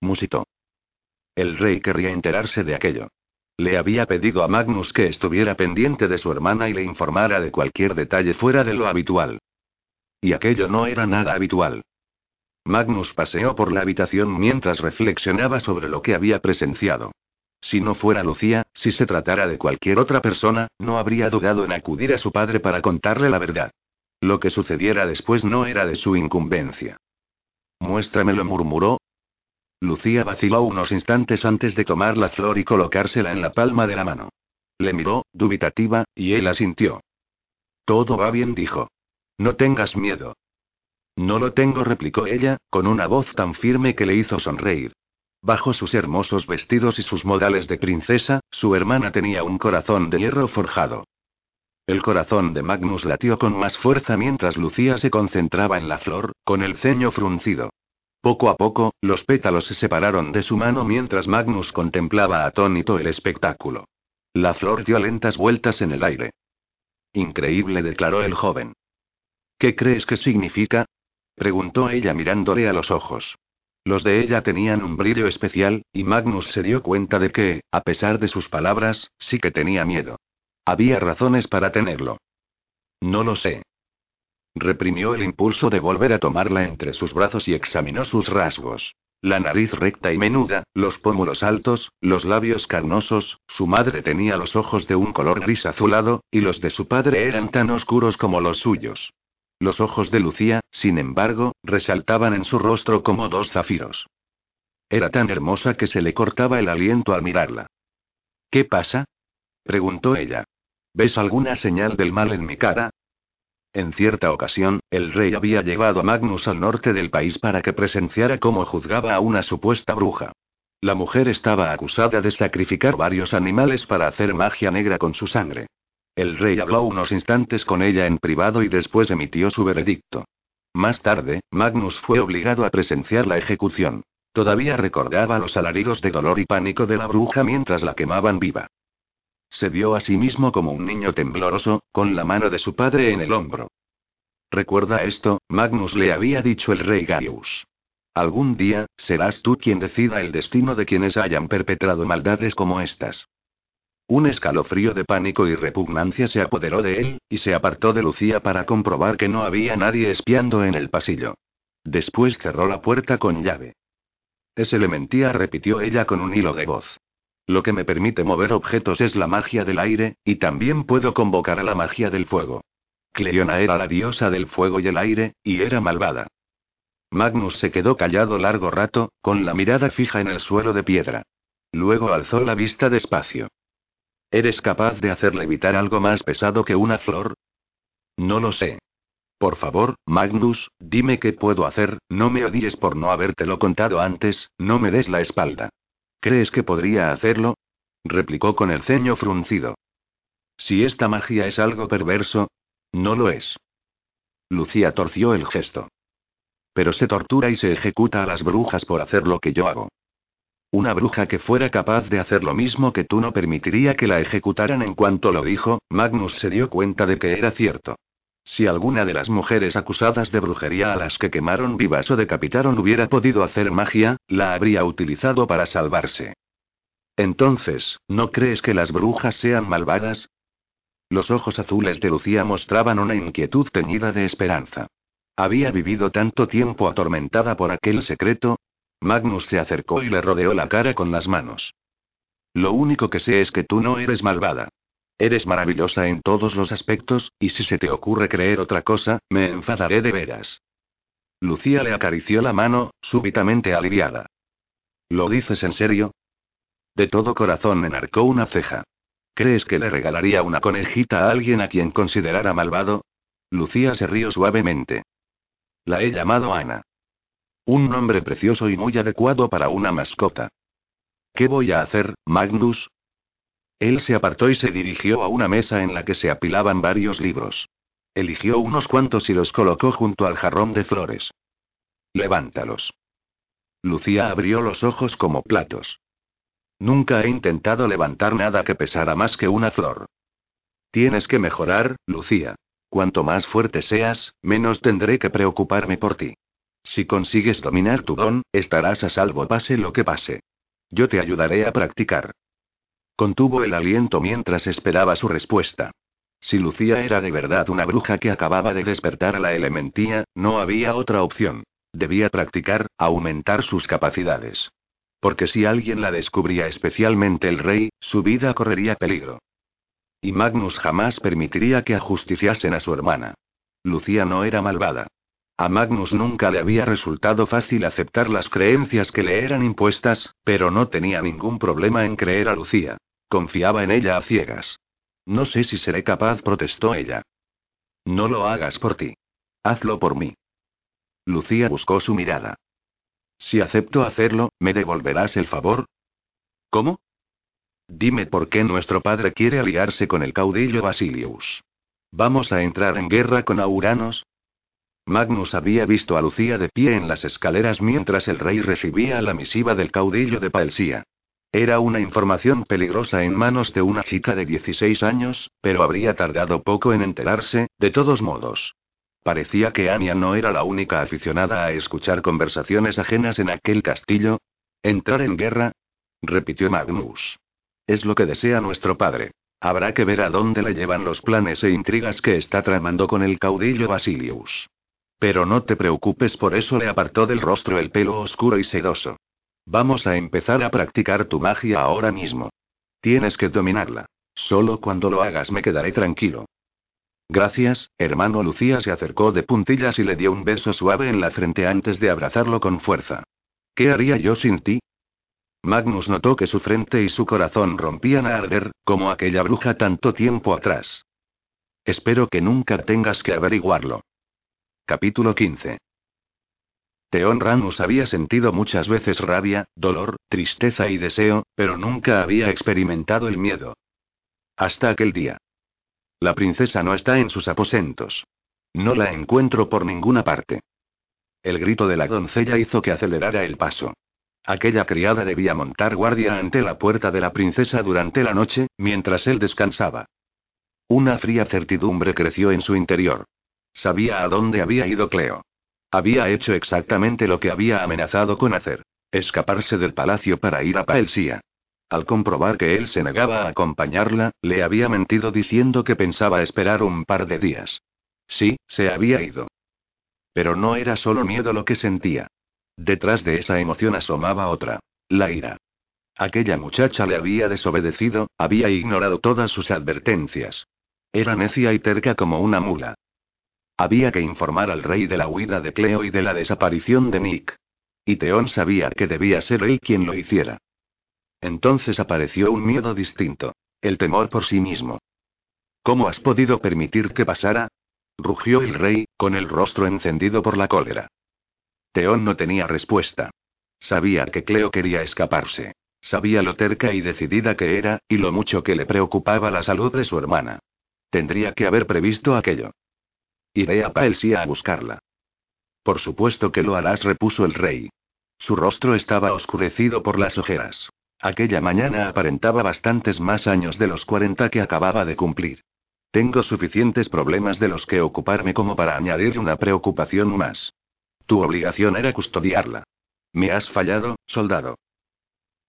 musitó. El rey querría enterarse de aquello. Le había pedido a Magnus que estuviera pendiente de su hermana y le informara de cualquier detalle fuera de lo habitual. Y aquello no era nada habitual. Magnus paseó por la habitación mientras reflexionaba sobre lo que había presenciado. Si no fuera Lucía, si se tratara de cualquier otra persona, no habría dudado en acudir a su padre para contarle la verdad. Lo que sucediera después no era de su incumbencia. Muéstramelo, murmuró. Lucía vaciló unos instantes antes de tomar la flor y colocársela en la palma de la mano. Le miró, dubitativa, y él asintió. Todo va bien, dijo. No tengas miedo. No lo tengo, replicó ella, con una voz tan firme que le hizo sonreír. Bajo sus hermosos vestidos y sus modales de princesa, su hermana tenía un corazón de hierro forjado. El corazón de Magnus latió con más fuerza mientras Lucía se concentraba en la flor, con el ceño fruncido. Poco a poco, los pétalos se separaron de su mano mientras Magnus contemplaba atónito el espectáculo. La flor dio lentas vueltas en el aire. Increíble, declaró el joven. ¿Qué crees que significa? preguntó ella mirándole a los ojos. Los de ella tenían un brillo especial, y Magnus se dio cuenta de que, a pesar de sus palabras, sí que tenía miedo. Había razones para tenerlo. No lo sé. Reprimió el impulso de volver a tomarla entre sus brazos y examinó sus rasgos. La nariz recta y menuda, los pómulos altos, los labios carnosos, su madre tenía los ojos de un color gris azulado, y los de su padre eran tan oscuros como los suyos. Los ojos de Lucía, sin embargo, resaltaban en su rostro como dos zafiros. Era tan hermosa que se le cortaba el aliento al mirarla. ¿Qué pasa? preguntó ella. ¿Ves alguna señal del mal en mi cara? En cierta ocasión, el rey había llevado a Magnus al norte del país para que presenciara cómo juzgaba a una supuesta bruja. La mujer estaba acusada de sacrificar varios animales para hacer magia negra con su sangre. El rey habló unos instantes con ella en privado y después emitió su veredicto. Más tarde, Magnus fue obligado a presenciar la ejecución. Todavía recordaba los alaridos de dolor y pánico de la bruja mientras la quemaban viva. Se vio a sí mismo como un niño tembloroso, con la mano de su padre en el hombro. Recuerda esto, Magnus le había dicho el rey Gaius. Algún día, serás tú quien decida el destino de quienes hayan perpetrado maldades como estas. Un escalofrío de pánico y repugnancia se apoderó de él, y se apartó de Lucía para comprobar que no había nadie espiando en el pasillo. Después cerró la puerta con llave. Es elementía, repitió ella con un hilo de voz. Lo que me permite mover objetos es la magia del aire, y también puedo convocar a la magia del fuego. Cleona era la diosa del fuego y el aire, y era malvada. Magnus se quedó callado largo rato, con la mirada fija en el suelo de piedra. Luego alzó la vista despacio. ¿Eres capaz de hacer levitar algo más pesado que una flor? No lo sé. Por favor, Magnus, dime qué puedo hacer, no me odies por no habértelo contado antes, no me des la espalda. ¿Crees que podría hacerlo? replicó con el ceño fruncido. Si esta magia es algo perverso, no lo es. Lucía torció el gesto. Pero se tortura y se ejecuta a las brujas por hacer lo que yo hago. Una bruja que fuera capaz de hacer lo mismo que tú no permitiría que la ejecutaran en cuanto lo dijo, Magnus se dio cuenta de que era cierto. Si alguna de las mujeres acusadas de brujería a las que quemaron vivas o decapitaron hubiera podido hacer magia, la habría utilizado para salvarse. Entonces, ¿no crees que las brujas sean malvadas? Los ojos azules de Lucía mostraban una inquietud teñida de esperanza. Había vivido tanto tiempo atormentada por aquel secreto, Magnus se acercó y le rodeó la cara con las manos. Lo único que sé es que tú no eres malvada. Eres maravillosa en todos los aspectos, y si se te ocurre creer otra cosa, me enfadaré de veras. Lucía le acarició la mano, súbitamente aliviada. ¿Lo dices en serio? De todo corazón enarcó una ceja. ¿Crees que le regalaría una conejita a alguien a quien considerara malvado? Lucía se rió suavemente. La he llamado Ana. Un nombre precioso y muy adecuado para una mascota. ¿Qué voy a hacer, Magnus? Él se apartó y se dirigió a una mesa en la que se apilaban varios libros. Eligió unos cuantos y los colocó junto al jarrón de flores. Levántalos. Lucía abrió los ojos como platos. Nunca he intentado levantar nada que pesara más que una flor. Tienes que mejorar, Lucía. Cuanto más fuerte seas, menos tendré que preocuparme por ti. Si consigues dominar tu don, estarás a salvo pase lo que pase. Yo te ayudaré a practicar. Contuvo el aliento mientras esperaba su respuesta. Si Lucía era de verdad una bruja que acababa de despertar a la elementía, no había otra opción. Debía practicar, aumentar sus capacidades. Porque si alguien la descubría, especialmente el rey, su vida correría peligro. Y Magnus jamás permitiría que ajusticiasen a su hermana. Lucía no era malvada. A Magnus nunca le había resultado fácil aceptar las creencias que le eran impuestas, pero no tenía ningún problema en creer a Lucía. Confiaba en ella a ciegas. No sé si seré capaz, protestó ella. No lo hagas por ti. Hazlo por mí. Lucía buscó su mirada. Si acepto hacerlo, ¿me devolverás el favor? ¿Cómo? Dime por qué nuestro padre quiere aliarse con el caudillo Basilius. ¿Vamos a entrar en guerra con Auranos? Magnus había visto a Lucía de pie en las escaleras mientras el rey recibía la misiva del caudillo de Paelsía. Era una información peligrosa en manos de una chica de 16 años, pero habría tardado poco en enterarse, de todos modos. Parecía que Anya no era la única aficionada a escuchar conversaciones ajenas en aquel castillo. ¿Entrar en guerra? repitió Magnus. Es lo que desea nuestro padre. Habrá que ver a dónde le llevan los planes e intrigas que está tramando con el caudillo Basilius. Pero no te preocupes por eso le apartó del rostro el pelo oscuro y sedoso. Vamos a empezar a practicar tu magia ahora mismo. Tienes que dominarla. Solo cuando lo hagas me quedaré tranquilo. Gracias, hermano Lucía se acercó de puntillas y le dio un beso suave en la frente antes de abrazarlo con fuerza. ¿Qué haría yo sin ti? Magnus notó que su frente y su corazón rompían a arder, como aquella bruja tanto tiempo atrás. Espero que nunca tengas que averiguarlo. Capítulo 15. Teon Ranus había sentido muchas veces rabia, dolor, tristeza y deseo, pero nunca había experimentado el miedo. Hasta aquel día. La princesa no está en sus aposentos. No la encuentro por ninguna parte. El grito de la doncella hizo que acelerara el paso. Aquella criada debía montar guardia ante la puerta de la princesa durante la noche, mientras él descansaba. Una fría certidumbre creció en su interior. Sabía a dónde había ido Cleo. Había hecho exactamente lo que había amenazado con hacer. Escaparse del palacio para ir a Paelsía. Al comprobar que él se negaba a acompañarla, le había mentido diciendo que pensaba esperar un par de días. Sí, se había ido. Pero no era solo miedo lo que sentía. Detrás de esa emoción asomaba otra. La ira. Aquella muchacha le había desobedecido, había ignorado todas sus advertencias. Era necia y terca como una mula. Había que informar al rey de la huida de Cleo y de la desaparición de Nick. Y Teón sabía que debía ser él quien lo hiciera. Entonces apareció un miedo distinto. El temor por sí mismo. ¿Cómo has podido permitir que pasara? rugió el rey, con el rostro encendido por la cólera. Teón no tenía respuesta. Sabía que Cleo quería escaparse. Sabía lo terca y decidida que era, y lo mucho que le preocupaba la salud de su hermana. Tendría que haber previsto aquello. Iré a Paelsia a buscarla. Por supuesto que lo harás, repuso el rey. Su rostro estaba oscurecido por las ojeras. Aquella mañana aparentaba bastantes más años de los 40 que acababa de cumplir. Tengo suficientes problemas de los que ocuparme como para añadir una preocupación más. Tu obligación era custodiarla. Me has fallado, soldado.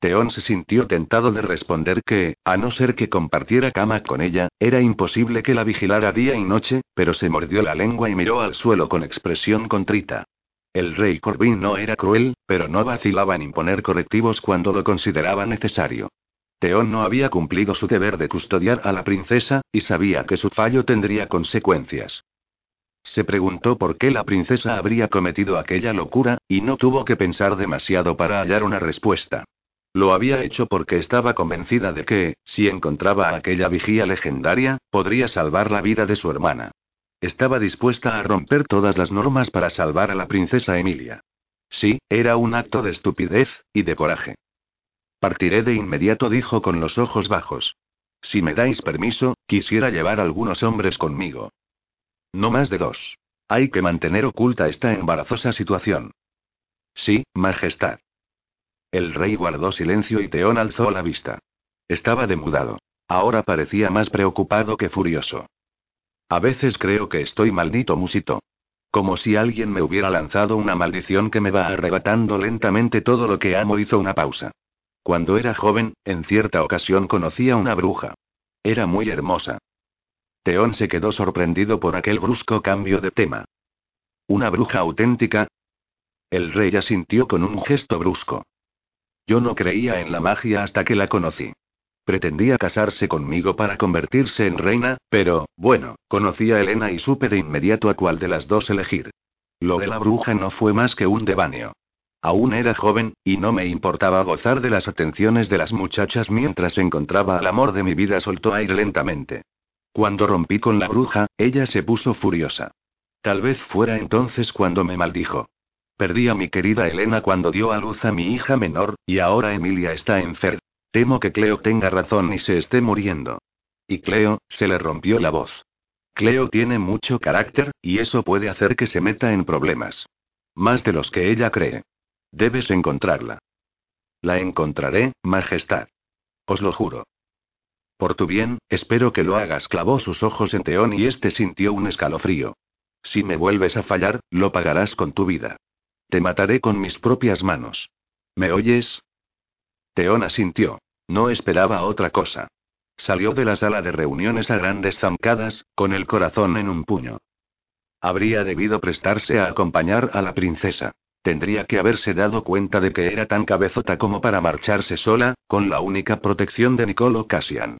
Teón se sintió tentado de responder que, a no ser que compartiera cama con ella, era imposible que la vigilara día y noche, pero se mordió la lengua y miró al suelo con expresión contrita. El rey Corbin no era cruel, pero no vacilaba en imponer correctivos cuando lo consideraba necesario. Teón no había cumplido su deber de custodiar a la princesa, y sabía que su fallo tendría consecuencias. Se preguntó por qué la princesa habría cometido aquella locura, y no tuvo que pensar demasiado para hallar una respuesta. Lo había hecho porque estaba convencida de que, si encontraba a aquella vigía legendaria, podría salvar la vida de su hermana. Estaba dispuesta a romper todas las normas para salvar a la princesa Emilia. Sí, era un acto de estupidez, y de coraje. Partiré de inmediato, dijo con los ojos bajos. Si me dais permiso, quisiera llevar algunos hombres conmigo. No más de dos. Hay que mantener oculta esta embarazosa situación. Sí, Majestad. El rey guardó silencio y Teón alzó la vista. Estaba demudado. Ahora parecía más preocupado que furioso. A veces creo que estoy maldito, musito. Como si alguien me hubiera lanzado una maldición que me va arrebatando lentamente todo lo que amo. Hizo una pausa. Cuando era joven, en cierta ocasión conocí a una bruja. Era muy hermosa. Teón se quedó sorprendido por aquel brusco cambio de tema. ¿Una bruja auténtica? El rey asintió con un gesto brusco. Yo no creía en la magia hasta que la conocí. Pretendía casarse conmigo para convertirse en reina, pero, bueno, conocí a Elena y supe de inmediato a cuál de las dos elegir. Lo de la bruja no fue más que un devaneo. Aún era joven, y no me importaba gozar de las atenciones de las muchachas mientras encontraba al amor de mi vida. Soltó aire lentamente. Cuando rompí con la bruja, ella se puso furiosa. Tal vez fuera entonces cuando me maldijo. Perdí a mi querida Elena cuando dio a luz a mi hija menor, y ahora Emilia está enferma. Temo que Cleo tenga razón y se esté muriendo. Y Cleo, se le rompió la voz. Cleo tiene mucho carácter, y eso puede hacer que se meta en problemas. Más de los que ella cree. Debes encontrarla. La encontraré, Majestad. Os lo juro. Por tu bien, espero que lo hagas. Clavó sus ojos en Teón y este sintió un escalofrío. Si me vuelves a fallar, lo pagarás con tu vida. Te mataré con mis propias manos. ¿Me oyes? Teón asintió. No esperaba otra cosa. Salió de la sala de reuniones a grandes zancadas, con el corazón en un puño. Habría debido prestarse a acompañar a la princesa. Tendría que haberse dado cuenta de que era tan cabezota como para marcharse sola, con la única protección de Nicolo Cassian.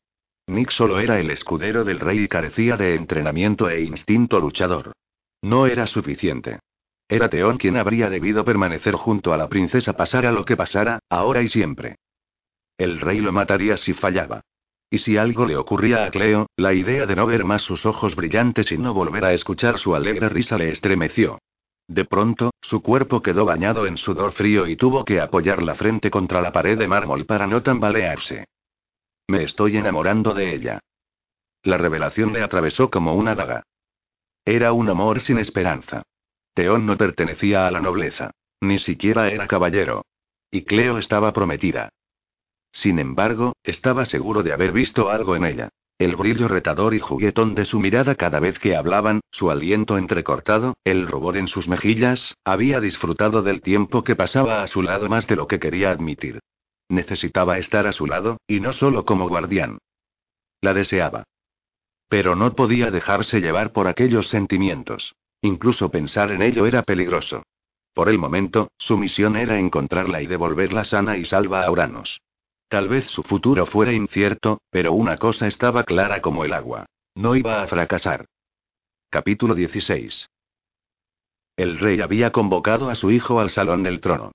Nick solo era el escudero del rey y carecía de entrenamiento e instinto luchador. No era suficiente. Era Teón quien habría debido permanecer junto a la princesa pasara lo que pasara, ahora y siempre. El rey lo mataría si fallaba. Y si algo le ocurría a Cleo, la idea de no ver más sus ojos brillantes y no volver a escuchar su alegre risa le estremeció. De pronto, su cuerpo quedó bañado en sudor frío y tuvo que apoyar la frente contra la pared de mármol para no tambalearse. Me estoy enamorando de ella. La revelación le atravesó como una daga. Era un amor sin esperanza. Teón no pertenecía a la nobleza. Ni siquiera era caballero. Y Cleo estaba prometida. Sin embargo, estaba seguro de haber visto algo en ella. El brillo retador y juguetón de su mirada cada vez que hablaban, su aliento entrecortado, el rubor en sus mejillas, había disfrutado del tiempo que pasaba a su lado más de lo que quería admitir. Necesitaba estar a su lado, y no solo como guardián. La deseaba. Pero no podía dejarse llevar por aquellos sentimientos. Incluso pensar en ello era peligroso. Por el momento, su misión era encontrarla y devolverla sana y salva a Uranos. Tal vez su futuro fuera incierto, pero una cosa estaba clara como el agua. No iba a fracasar. Capítulo 16. El rey había convocado a su hijo al salón del trono.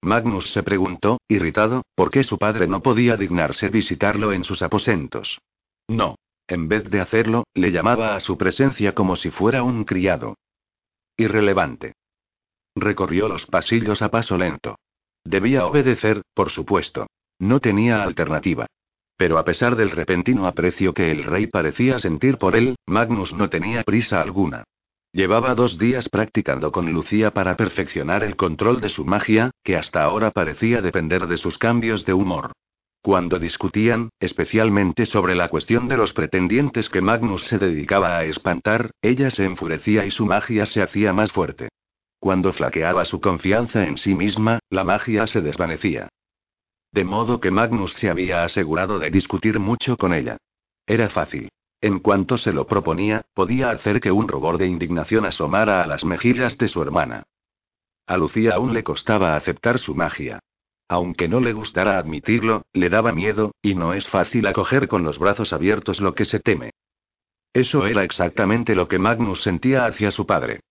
Magnus se preguntó, irritado, por qué su padre no podía dignarse visitarlo en sus aposentos. No. En vez de hacerlo, le llamaba a su presencia como si fuera un criado. Irrelevante. Recorrió los pasillos a paso lento. Debía obedecer, por supuesto. No tenía alternativa. Pero a pesar del repentino aprecio que el rey parecía sentir por él, Magnus no tenía prisa alguna. Llevaba dos días practicando con Lucía para perfeccionar el control de su magia, que hasta ahora parecía depender de sus cambios de humor. Cuando discutían, especialmente sobre la cuestión de los pretendientes que Magnus se dedicaba a espantar, ella se enfurecía y su magia se hacía más fuerte. Cuando flaqueaba su confianza en sí misma, la magia se desvanecía. De modo que Magnus se había asegurado de discutir mucho con ella. Era fácil. En cuanto se lo proponía, podía hacer que un rubor de indignación asomara a las mejillas de su hermana. A Lucía aún le costaba aceptar su magia. Aunque no le gustara admitirlo, le daba miedo, y no es fácil acoger con los brazos abiertos lo que se teme. Eso era exactamente lo que Magnus sentía hacia su padre.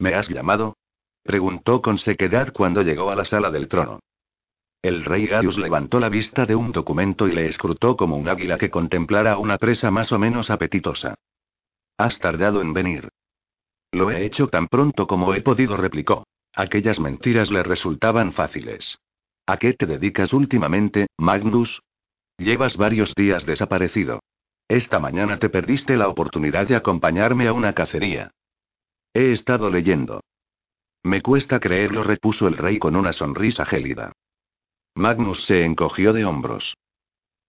¿Me has llamado? preguntó con sequedad cuando llegó a la sala del trono. El rey Gaius levantó la vista de un documento y le escrutó como un águila que contemplara una presa más o menos apetitosa. Has tardado en venir. Lo he hecho tan pronto como he podido, replicó. Aquellas mentiras le resultaban fáciles. ¿A qué te dedicas últimamente, Magnus? Llevas varios días desaparecido. Esta mañana te perdiste la oportunidad de acompañarme a una cacería. He estado leyendo. Me cuesta creerlo, repuso el rey con una sonrisa gélida. Magnus se encogió de hombros.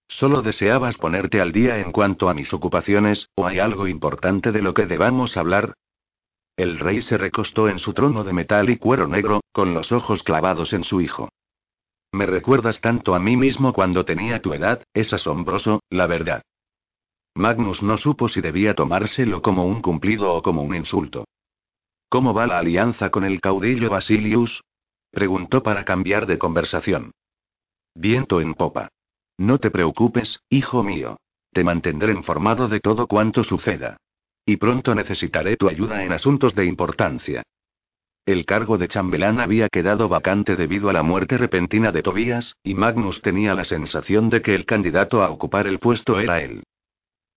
¿Solo deseabas ponerte al día en cuanto a mis ocupaciones, o hay algo importante de lo que debamos hablar? El rey se recostó en su trono de metal y cuero negro, con los ojos clavados en su hijo. Me recuerdas tanto a mí mismo cuando tenía tu edad, es asombroso, la verdad. Magnus no supo si debía tomárselo como un cumplido o como un insulto. ¿Cómo va la alianza con el caudillo Basilius? preguntó para cambiar de conversación. Viento en popa. No te preocupes, hijo mío. Te mantendré informado de todo cuanto suceda. Y pronto necesitaré tu ayuda en asuntos de importancia. El cargo de chambelán había quedado vacante debido a la muerte repentina de Tobías, y Magnus tenía la sensación de que el candidato a ocupar el puesto era él.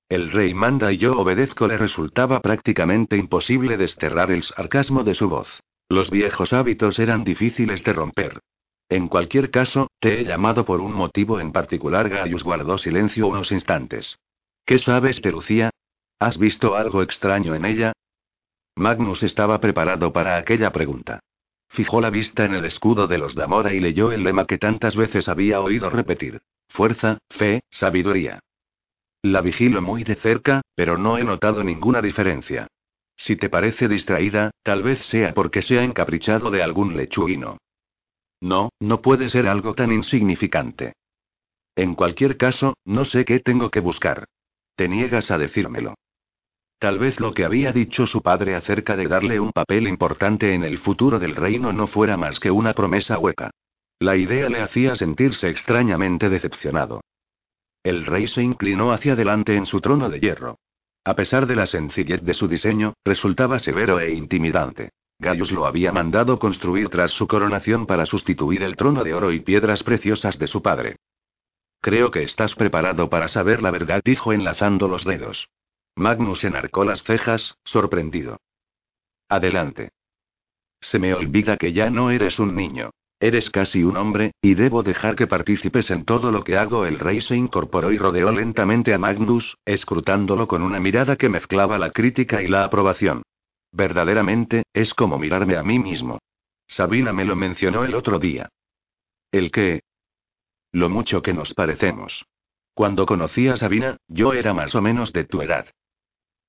El rey manda y yo obedezco le resultaba prácticamente imposible desterrar el sarcasmo de su voz. Los viejos hábitos eran difíciles de romper. En cualquier caso, te he llamado por un motivo en particular. Gaius guardó silencio unos instantes. ¿Qué sabes de? ¿Has visto algo extraño en ella? Magnus estaba preparado para aquella pregunta. Fijó la vista en el escudo de los Damora y leyó el lema que tantas veces había oído repetir. Fuerza, fe, sabiduría. La vigilo muy de cerca, pero no he notado ninguna diferencia. Si te parece distraída, tal vez sea porque se ha encaprichado de algún lechuguino. No, no puede ser algo tan insignificante. En cualquier caso, no sé qué tengo que buscar. Te niegas a decírmelo. Tal vez lo que había dicho su padre acerca de darle un papel importante en el futuro del reino no fuera más que una promesa hueca. La idea le hacía sentirse extrañamente decepcionado. El rey se inclinó hacia adelante en su trono de hierro. A pesar de la sencillez de su diseño, resultaba severo e intimidante. Gaius lo había mandado construir tras su coronación para sustituir el trono de oro y piedras preciosas de su padre. Creo que estás preparado para saber la verdad, dijo enlazando los dedos. Magnus enarcó las cejas, sorprendido. Adelante. Se me olvida que ya no eres un niño. Eres casi un hombre, y debo dejar que participes en todo lo que hago. El rey se incorporó y rodeó lentamente a Magnus, escrutándolo con una mirada que mezclaba la crítica y la aprobación. Verdaderamente, es como mirarme a mí mismo. Sabina me lo mencionó el otro día. ¿El qué? Lo mucho que nos parecemos. Cuando conocí a Sabina, yo era más o menos de tu edad.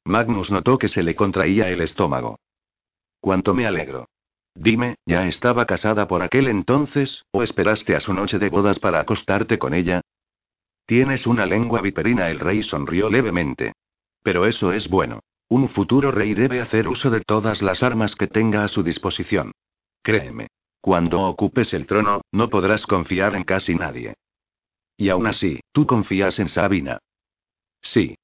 Magnus notó que se le contraía el estómago. Cuánto me alegro. Dime, ¿ya estaba casada por aquel entonces, o esperaste a su noche de bodas para acostarte con ella? Tienes una lengua viperina, el rey sonrió levemente. Pero eso es bueno. Un futuro rey debe hacer uso de todas las armas que tenga a su disposición. Créeme. Cuando ocupes el trono, no podrás confiar en casi nadie. Y aún así, tú confías en Sabina. Sí.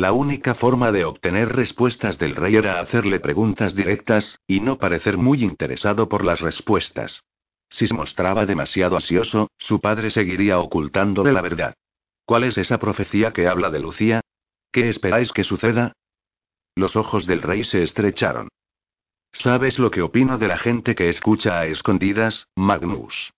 La única forma de obtener respuestas del rey era hacerle preguntas directas, y no parecer muy interesado por las respuestas. Si se mostraba demasiado ansioso, su padre seguiría ocultándole la verdad. ¿Cuál es esa profecía que habla de Lucía? ¿Qué esperáis que suceda? Los ojos del rey se estrecharon. ¿Sabes lo que opino de la gente que escucha a escondidas, Magnus?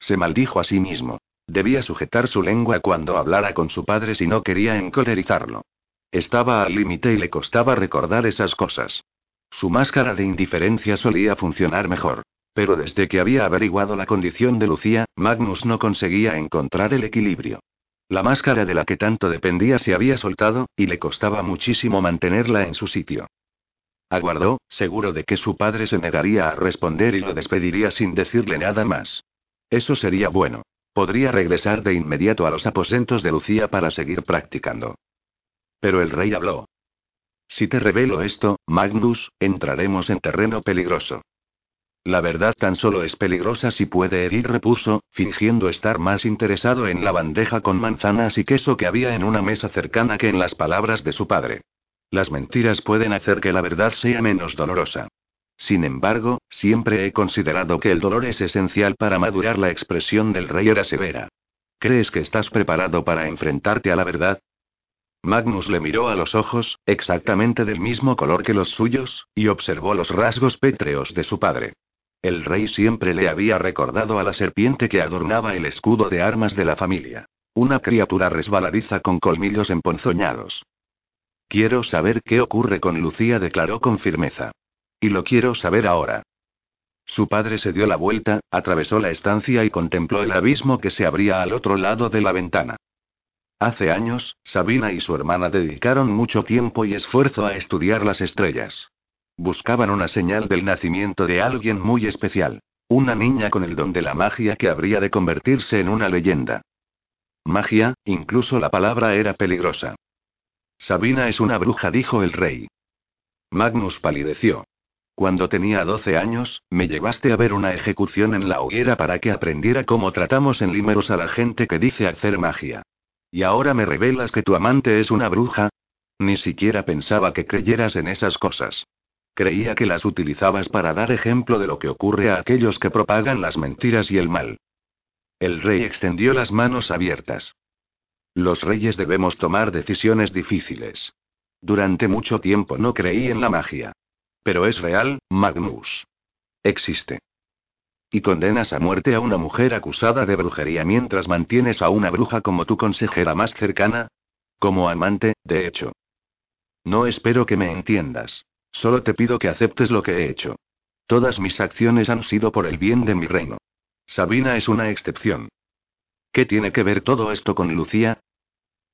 Se maldijo a sí mismo. Debía sujetar su lengua cuando hablara con su padre si no quería encolerizarlo. Estaba al límite y le costaba recordar esas cosas. Su máscara de indiferencia solía funcionar mejor. Pero desde que había averiguado la condición de Lucía, Magnus no conseguía encontrar el equilibrio. La máscara de la que tanto dependía se había soltado, y le costaba muchísimo mantenerla en su sitio. Aguardó, seguro de que su padre se negaría a responder y lo despediría sin decirle nada más. Eso sería bueno. Podría regresar de inmediato a los aposentos de Lucía para seguir practicando. Pero el rey habló. Si te revelo esto, Magnus, entraremos en terreno peligroso. La verdad tan solo es peligrosa si puede herir, repuso, fingiendo estar más interesado en la bandeja con manzanas y queso que había en una mesa cercana que en las palabras de su padre. Las mentiras pueden hacer que la verdad sea menos dolorosa. Sin embargo, siempre he considerado que el dolor es esencial para madurar. La expresión del rey era severa. ¿Crees que estás preparado para enfrentarte a la verdad? Magnus le miró a los ojos, exactamente del mismo color que los suyos, y observó los rasgos pétreos de su padre. El rey siempre le había recordado a la serpiente que adornaba el escudo de armas de la familia. Una criatura resbaladiza con colmillos emponzoñados. Quiero saber qué ocurre con Lucía, declaró con firmeza. Y lo quiero saber ahora. Su padre se dio la vuelta, atravesó la estancia y contempló el abismo que se abría al otro lado de la ventana. Hace años, Sabina y su hermana dedicaron mucho tiempo y esfuerzo a estudiar las estrellas. Buscaban una señal del nacimiento de alguien muy especial. Una niña con el don de la magia que habría de convertirse en una leyenda. Magia, incluso la palabra era peligrosa. Sabina es una bruja, dijo el rey. Magnus palideció. Cuando tenía 12 años, me llevaste a ver una ejecución en la hoguera para que aprendiera cómo tratamos en Limeros a la gente que dice hacer magia. ¿Y ahora me revelas que tu amante es una bruja? Ni siquiera pensaba que creyeras en esas cosas. Creía que las utilizabas para dar ejemplo de lo que ocurre a aquellos que propagan las mentiras y el mal. El rey extendió las manos abiertas. Los reyes debemos tomar decisiones difíciles. Durante mucho tiempo no creí en la magia. Pero es real, Magnus. Existe. Y condenas a muerte a una mujer acusada de brujería mientras mantienes a una bruja como tu consejera más cercana. Como amante, de hecho. No espero que me entiendas. Solo te pido que aceptes lo que he hecho. Todas mis acciones han sido por el bien de mi reino. Sabina es una excepción. ¿Qué tiene que ver todo esto con Lucía?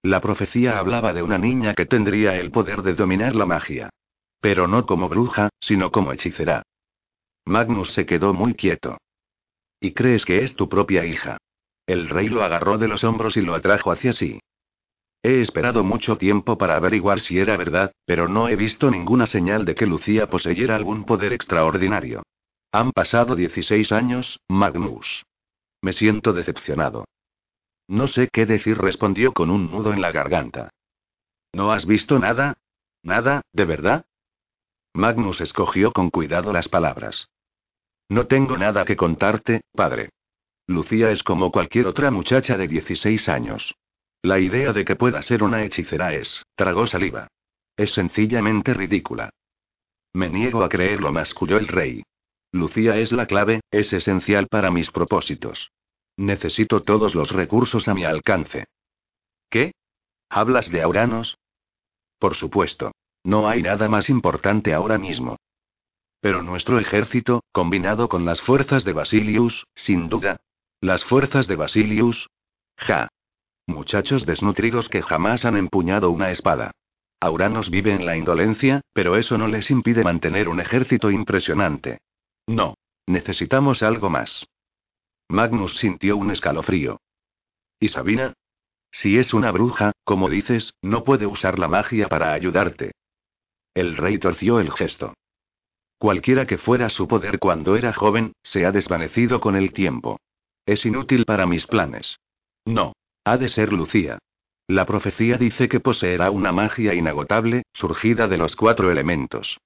La profecía hablaba de una niña que tendría el poder de dominar la magia. Pero no como bruja, sino como hechicera. Magnus se quedó muy quieto. ¿Y crees que es tu propia hija? El rey lo agarró de los hombros y lo atrajo hacia sí. He esperado mucho tiempo para averiguar si era verdad, pero no he visto ninguna señal de que Lucía poseyera algún poder extraordinario. Han pasado 16 años, Magnus. Me siento decepcionado. No sé qué decir, respondió con un nudo en la garganta. ¿No has visto nada? ¿Nada, de verdad? Magnus escogió con cuidado las palabras. No tengo nada que contarte, padre. Lucía es como cualquier otra muchacha de 16 años. La idea de que pueda ser una hechicera es, tragó saliva. Es sencillamente ridícula. Me niego a creerlo, masculló el rey. Lucía es la clave, es esencial para mis propósitos. Necesito todos los recursos a mi alcance. ¿Qué? ¿Hablas de Auranos? Por supuesto. No hay nada más importante ahora mismo. Pero nuestro ejército, combinado con las fuerzas de Basilius, sin duda. Las fuerzas de Basilius. Ja. Muchachos desnutridos que jamás han empuñado una espada. Auranos vive en la indolencia, pero eso no les impide mantener un ejército impresionante. No. Necesitamos algo más. Magnus sintió un escalofrío. ¿Y Sabina? Si es una bruja, como dices, no puede usar la magia para ayudarte. El rey torció el gesto. Cualquiera que fuera su poder cuando era joven, se ha desvanecido con el tiempo. Es inútil para mis planes. No. Ha de ser Lucía. La profecía dice que poseerá una magia inagotable, surgida de los cuatro elementos.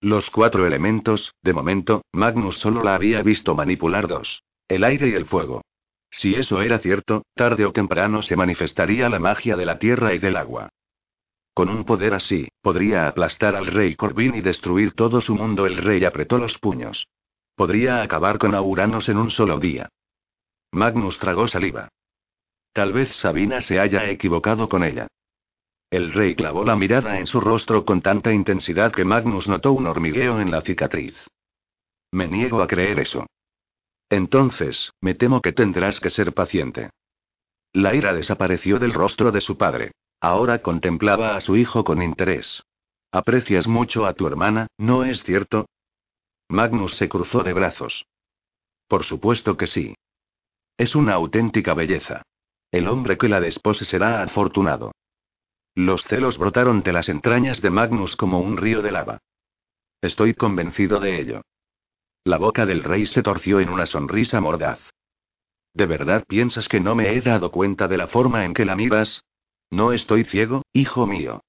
Los cuatro elementos, de momento, Magnus solo la había visto manipular dos. El aire y el fuego. Si eso era cierto, tarde o temprano se manifestaría la magia de la tierra y del agua. Con un poder así, podría aplastar al rey Corbin y destruir todo su mundo. El rey apretó los puños. Podría acabar con Auranos en un solo día. Magnus tragó saliva. Tal vez Sabina se haya equivocado con ella. El rey clavó la mirada en su rostro con tanta intensidad que Magnus notó un hormigueo en la cicatriz. Me niego a creer eso. Entonces, me temo que tendrás que ser paciente. La ira desapareció del rostro de su padre. Ahora contemplaba a su hijo con interés. Aprecias mucho a tu hermana, ¿no es cierto? Magnus se cruzó de brazos. Por supuesto que sí. Es una auténtica belleza. El hombre que la despose será afortunado. Los celos brotaron de las entrañas de Magnus como un río de lava. Estoy convencido de ello. La boca del rey se torció en una sonrisa mordaz. ¿De verdad piensas que no me he dado cuenta de la forma en que la miras? No estoy ciego, hijo mío.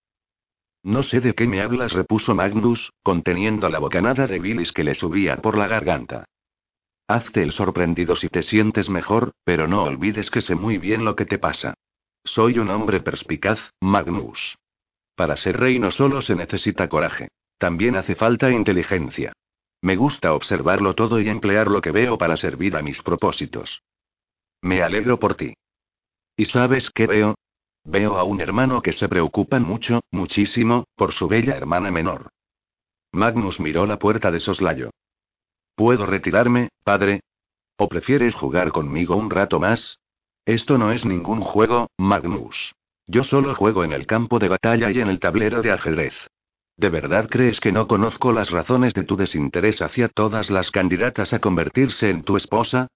No sé de qué me hablas, repuso Magnus, conteniendo la bocanada de bilis que le subía por la garganta. Hazte el sorprendido si te sientes mejor, pero no olvides que sé muy bien lo que te pasa. Soy un hombre perspicaz, Magnus. Para ser rey no solo se necesita coraje, también hace falta inteligencia. Me gusta observarlo todo y emplear lo que veo para servir a mis propósitos. Me alegro por ti. ¿Y sabes qué veo? Veo a un hermano que se preocupa mucho, muchísimo, por su bella hermana menor. Magnus miró la puerta de soslayo. ¿Puedo retirarme, padre? ¿O prefieres jugar conmigo un rato más? Esto no es ningún juego, Magnus. Yo solo juego en el campo de batalla y en el tablero de ajedrez. ¿De verdad crees que no conozco las razones de tu desinterés hacia todas las candidatas a convertirse en tu esposa?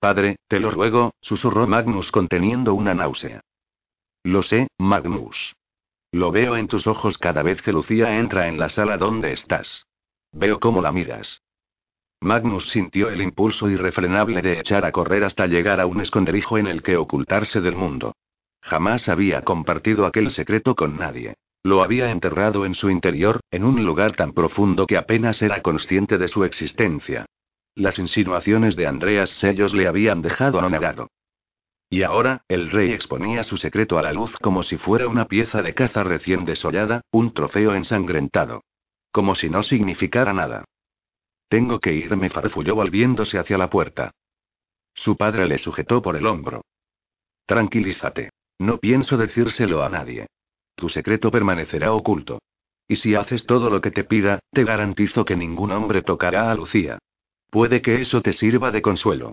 Padre, te lo ruego, susurró Magnus conteniendo una náusea. Lo sé, Magnus. Lo veo en tus ojos cada vez que Lucía entra en la sala donde estás. Veo cómo la miras. Magnus sintió el impulso irrefrenable de echar a correr hasta llegar a un esconderijo en el que ocultarse del mundo. Jamás había compartido aquel secreto con nadie. Lo había enterrado en su interior, en un lugar tan profundo que apenas era consciente de su existencia. Las insinuaciones de Andreas Sellos le habían dejado anonadado. Y ahora, el rey exponía su secreto a la luz como si fuera una pieza de caza recién desollada, un trofeo ensangrentado. Como si no significara nada. Tengo que irme, farfulló volviéndose hacia la puerta. Su padre le sujetó por el hombro. Tranquilízate. No pienso decírselo a nadie. Tu secreto permanecerá oculto. Y si haces todo lo que te pida, te garantizo que ningún hombre tocará a Lucía. Puede que eso te sirva de consuelo.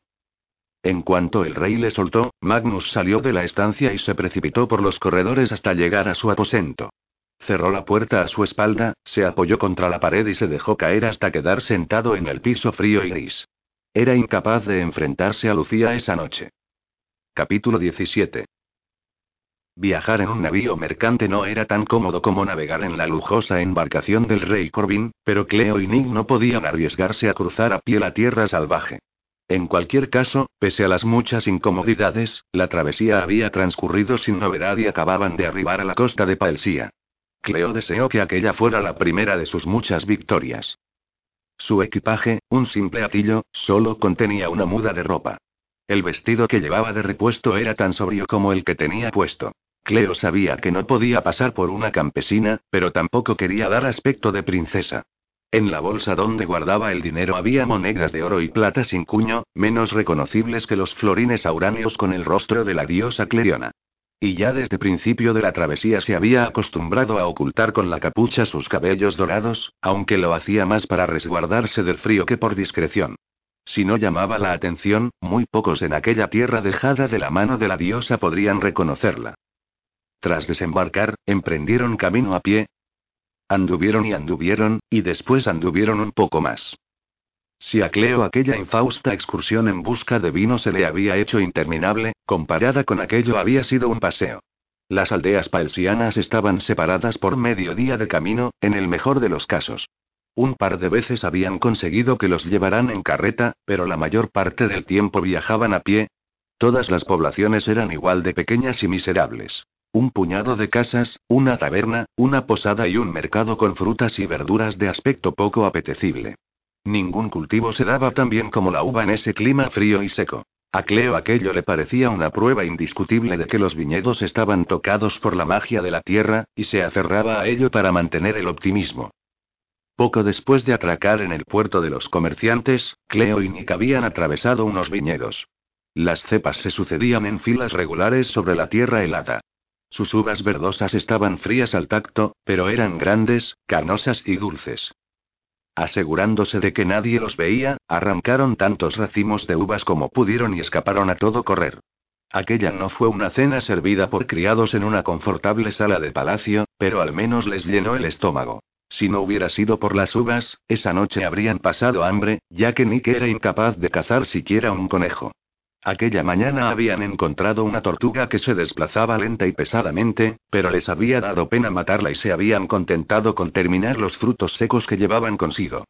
En cuanto el rey le soltó, Magnus salió de la estancia y se precipitó por los corredores hasta llegar a su aposento. Cerró la puerta a su espalda, se apoyó contra la pared y se dejó caer hasta quedar sentado en el piso frío y gris. Era incapaz de enfrentarse a Lucía esa noche. Capítulo 17. Viajar en un navío mercante no era tan cómodo como navegar en la lujosa embarcación del rey Corbin, pero Cleo y Nick no podían arriesgarse a cruzar a pie la tierra salvaje. En cualquier caso, pese a las muchas incomodidades, la travesía había transcurrido sin novedad y acababan de arribar a la costa de Paelsía. Cleo deseó que aquella fuera la primera de sus muchas victorias. Su equipaje, un simple atillo, solo contenía una muda de ropa. El vestido que llevaba de repuesto era tan sobrio como el que tenía puesto. Cleo sabía que no podía pasar por una campesina, pero tampoco quería dar aspecto de princesa. En la bolsa donde guardaba el dinero había monedas de oro y plata sin cuño, menos reconocibles que los florines auráneos con el rostro de la diosa Cleriona. Y ya desde principio de la travesía se había acostumbrado a ocultar con la capucha sus cabellos dorados, aunque lo hacía más para resguardarse del frío que por discreción. Si no llamaba la atención, muy pocos en aquella tierra dejada de la mano de la diosa podrían reconocerla. Tras desembarcar, emprendieron camino a pie. Anduvieron y anduvieron, y después anduvieron un poco más. Si a Cleo aquella infausta excursión en busca de vino se le había hecho interminable, comparada con aquello había sido un paseo. Las aldeas paelsianas estaban separadas por medio día de camino, en el mejor de los casos. Un par de veces habían conseguido que los llevaran en carreta, pero la mayor parte del tiempo viajaban a pie. Todas las poblaciones eran igual de pequeñas y miserables. Un puñado de casas, una taberna, una posada y un mercado con frutas y verduras de aspecto poco apetecible. Ningún cultivo se daba tan bien como la uva en ese clima frío y seco. A Cleo aquello le parecía una prueba indiscutible de que los viñedos estaban tocados por la magia de la tierra, y se aferraba a ello para mantener el optimismo. Poco después de atracar en el puerto de los comerciantes, Cleo y Nick habían atravesado unos viñedos. Las cepas se sucedían en filas regulares sobre la tierra helada. Sus uvas verdosas estaban frías al tacto, pero eran grandes, carnosas y dulces. Asegurándose de que nadie los veía, arrancaron tantos racimos de uvas como pudieron y escaparon a todo correr. Aquella no fue una cena servida por criados en una confortable sala de palacio, pero al menos les llenó el estómago. Si no hubiera sido por las uvas, esa noche habrían pasado hambre, ya que Nick era incapaz de cazar siquiera un conejo. Aquella mañana habían encontrado una tortuga que se desplazaba lenta y pesadamente, pero les había dado pena matarla y se habían contentado con terminar los frutos secos que llevaban consigo.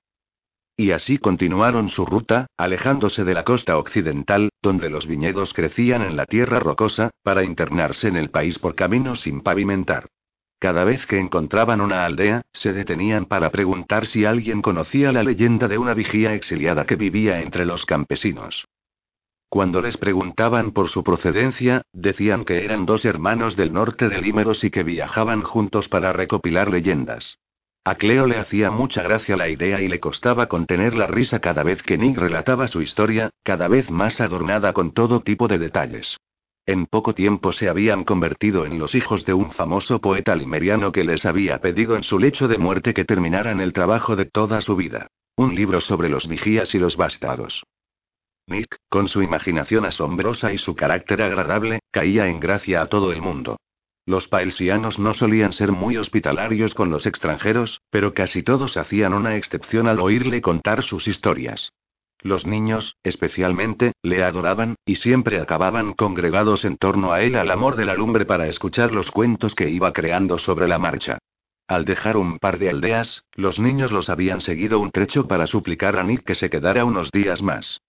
Y así continuaron su ruta, alejándose de la costa occidental, donde los viñedos crecían en la tierra rocosa, para internarse en el país por caminos sin pavimentar. Cada vez que encontraban una aldea, se detenían para preguntar si alguien conocía la leyenda de una vigía exiliada que vivía entre los campesinos. Cuando les preguntaban por su procedencia, decían que eran dos hermanos del norte de Límeros y que viajaban juntos para recopilar leyendas. A Cleo le hacía mucha gracia la idea y le costaba contener la risa cada vez que Nick relataba su historia, cada vez más adornada con todo tipo de detalles. En poco tiempo se habían convertido en los hijos de un famoso poeta limeriano que les había pedido en su lecho de muerte que terminaran el trabajo de toda su vida. Un libro sobre los vigías y los bastados. Nick, con su imaginación asombrosa y su carácter agradable, caía en gracia a todo el mundo. Los paelsianos no solían ser muy hospitalarios con los extranjeros, pero casi todos hacían una excepción al oírle contar sus historias. Los niños, especialmente, le adoraban, y siempre acababan congregados en torno a él al amor de la lumbre para escuchar los cuentos que iba creando sobre la marcha. Al dejar un par de aldeas, los niños los habían seguido un trecho para suplicar a Nick que se quedara unos días más.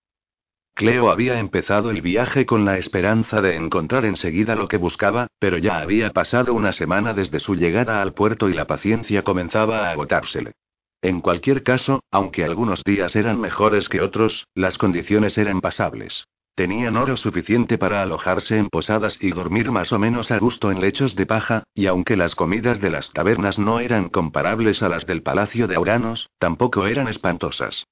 Cleo había empezado el viaje con la esperanza de encontrar enseguida lo que buscaba, pero ya había pasado una semana desde su llegada al puerto y la paciencia comenzaba a agotársele. En cualquier caso, aunque algunos días eran mejores que otros, las condiciones eran pasables. Tenían oro suficiente para alojarse en posadas y dormir más o menos a gusto en lechos de paja, y aunque las comidas de las tabernas no eran comparables a las del palacio de Auranos, tampoco eran espantosas.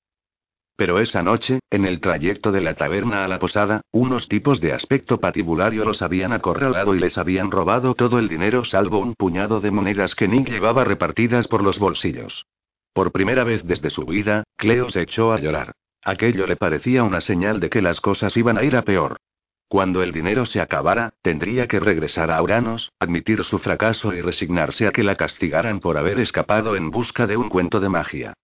Pero esa noche, en el trayecto de la taberna a la posada, unos tipos de aspecto patibulario los habían acorralado y les habían robado todo el dinero salvo un puñado de monedas que Nick llevaba repartidas por los bolsillos. Por primera vez desde su vida, Cleo se echó a llorar. Aquello le parecía una señal de que las cosas iban a ir a peor. Cuando el dinero se acabara, tendría que regresar a Uranos, admitir su fracaso y resignarse a que la castigaran por haber escapado en busca de un cuento de magia.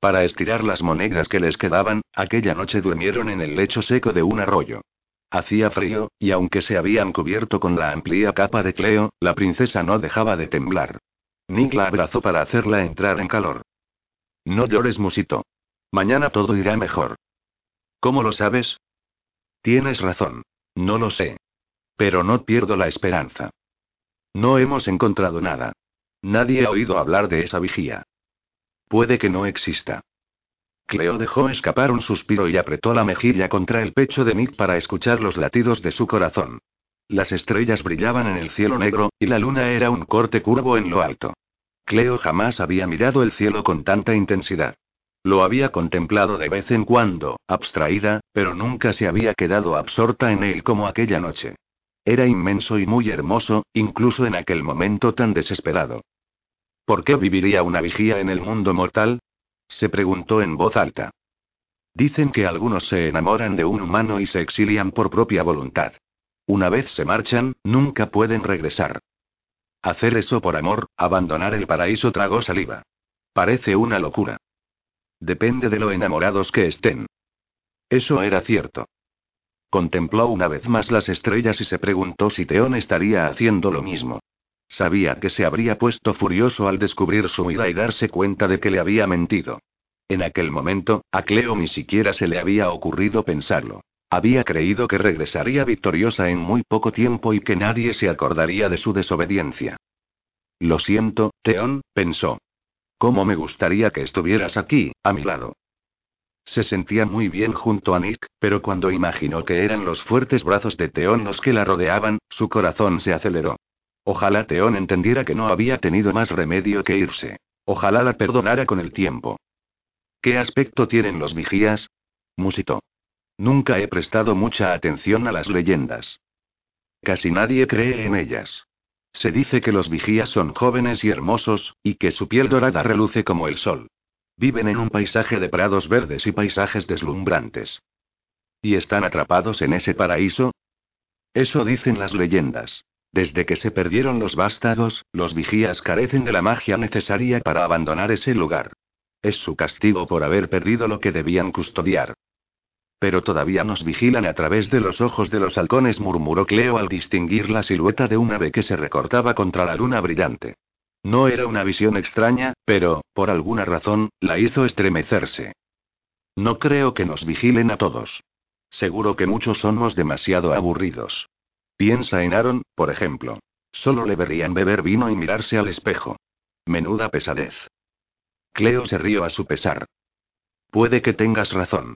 Para estirar las monedas que les quedaban, aquella noche durmieron en el lecho seco de un arroyo. Hacía frío, y aunque se habían cubierto con la amplia capa de Cleo, la princesa no dejaba de temblar. Nick la abrazó para hacerla entrar en calor. No llores, musito. Mañana todo irá mejor. ¿Cómo lo sabes? Tienes razón. No lo sé. Pero no pierdo la esperanza. No hemos encontrado nada. Nadie ha oído hablar de esa vigía. Puede que no exista. Cleo dejó escapar un suspiro y apretó la mejilla contra el pecho de Nick para escuchar los latidos de su corazón. Las estrellas brillaban en el cielo negro, y la luna era un corte curvo en lo alto. Cleo jamás había mirado el cielo con tanta intensidad. Lo había contemplado de vez en cuando, abstraída, pero nunca se había quedado absorta en él como aquella noche. Era inmenso y muy hermoso, incluso en aquel momento tan desesperado. ¿Por qué viviría una vigía en el mundo mortal? se preguntó en voz alta. Dicen que algunos se enamoran de un humano y se exilian por propia voluntad. Una vez se marchan, nunca pueden regresar. Hacer eso por amor, abandonar el paraíso tragó saliva. Parece una locura. Depende de lo enamorados que estén. Eso era cierto. Contempló una vez más las estrellas y se preguntó si Teón estaría haciendo lo mismo. Sabía que se habría puesto furioso al descubrir su ira y darse cuenta de que le había mentido. En aquel momento, a Cleo ni siquiera se le había ocurrido pensarlo. Había creído que regresaría victoriosa en muy poco tiempo y que nadie se acordaría de su desobediencia. Lo siento, Teón, pensó. ¿Cómo me gustaría que estuvieras aquí, a mi lado? Se sentía muy bien junto a Nick, pero cuando imaginó que eran los fuertes brazos de Teón los que la rodeaban, su corazón se aceleró. Ojalá Teón entendiera que no había tenido más remedio que irse. Ojalá la perdonara con el tiempo. ¿Qué aspecto tienen los vigías? Musitó. Nunca he prestado mucha atención a las leyendas. Casi nadie cree en ellas. Se dice que los vigías son jóvenes y hermosos, y que su piel dorada reluce como el sol. Viven en un paisaje de prados verdes y paisajes deslumbrantes. ¿Y están atrapados en ese paraíso? Eso dicen las leyendas. Desde que se perdieron los vástagos, los vigías carecen de la magia necesaria para abandonar ese lugar. Es su castigo por haber perdido lo que debían custodiar. Pero todavía nos vigilan a través de los ojos de los halcones, murmuró Cleo al distinguir la silueta de un ave que se recortaba contra la luna brillante. No era una visión extraña, pero, por alguna razón, la hizo estremecerse. No creo que nos vigilen a todos. Seguro que muchos somos demasiado aburridos. Piensa en Aaron, por ejemplo. Solo le verían beber vino y mirarse al espejo. Menuda pesadez. Cleo se rió a su pesar. Puede que tengas razón.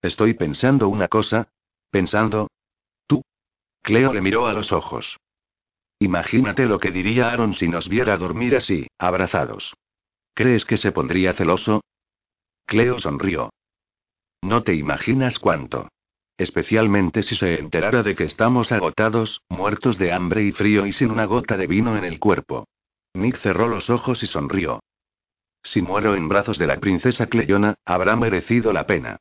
Estoy pensando una cosa. ¿Pensando? ¿Tú? Cleo le miró a los ojos. Imagínate lo que diría Aaron si nos viera dormir así, abrazados. ¿Crees que se pondría celoso? Cleo sonrió. No te imaginas cuánto. Especialmente si se enterara de que estamos agotados, muertos de hambre y frío y sin una gota de vino en el cuerpo. Nick cerró los ojos y sonrió. Si muero en brazos de la princesa Cleyona, habrá merecido la pena.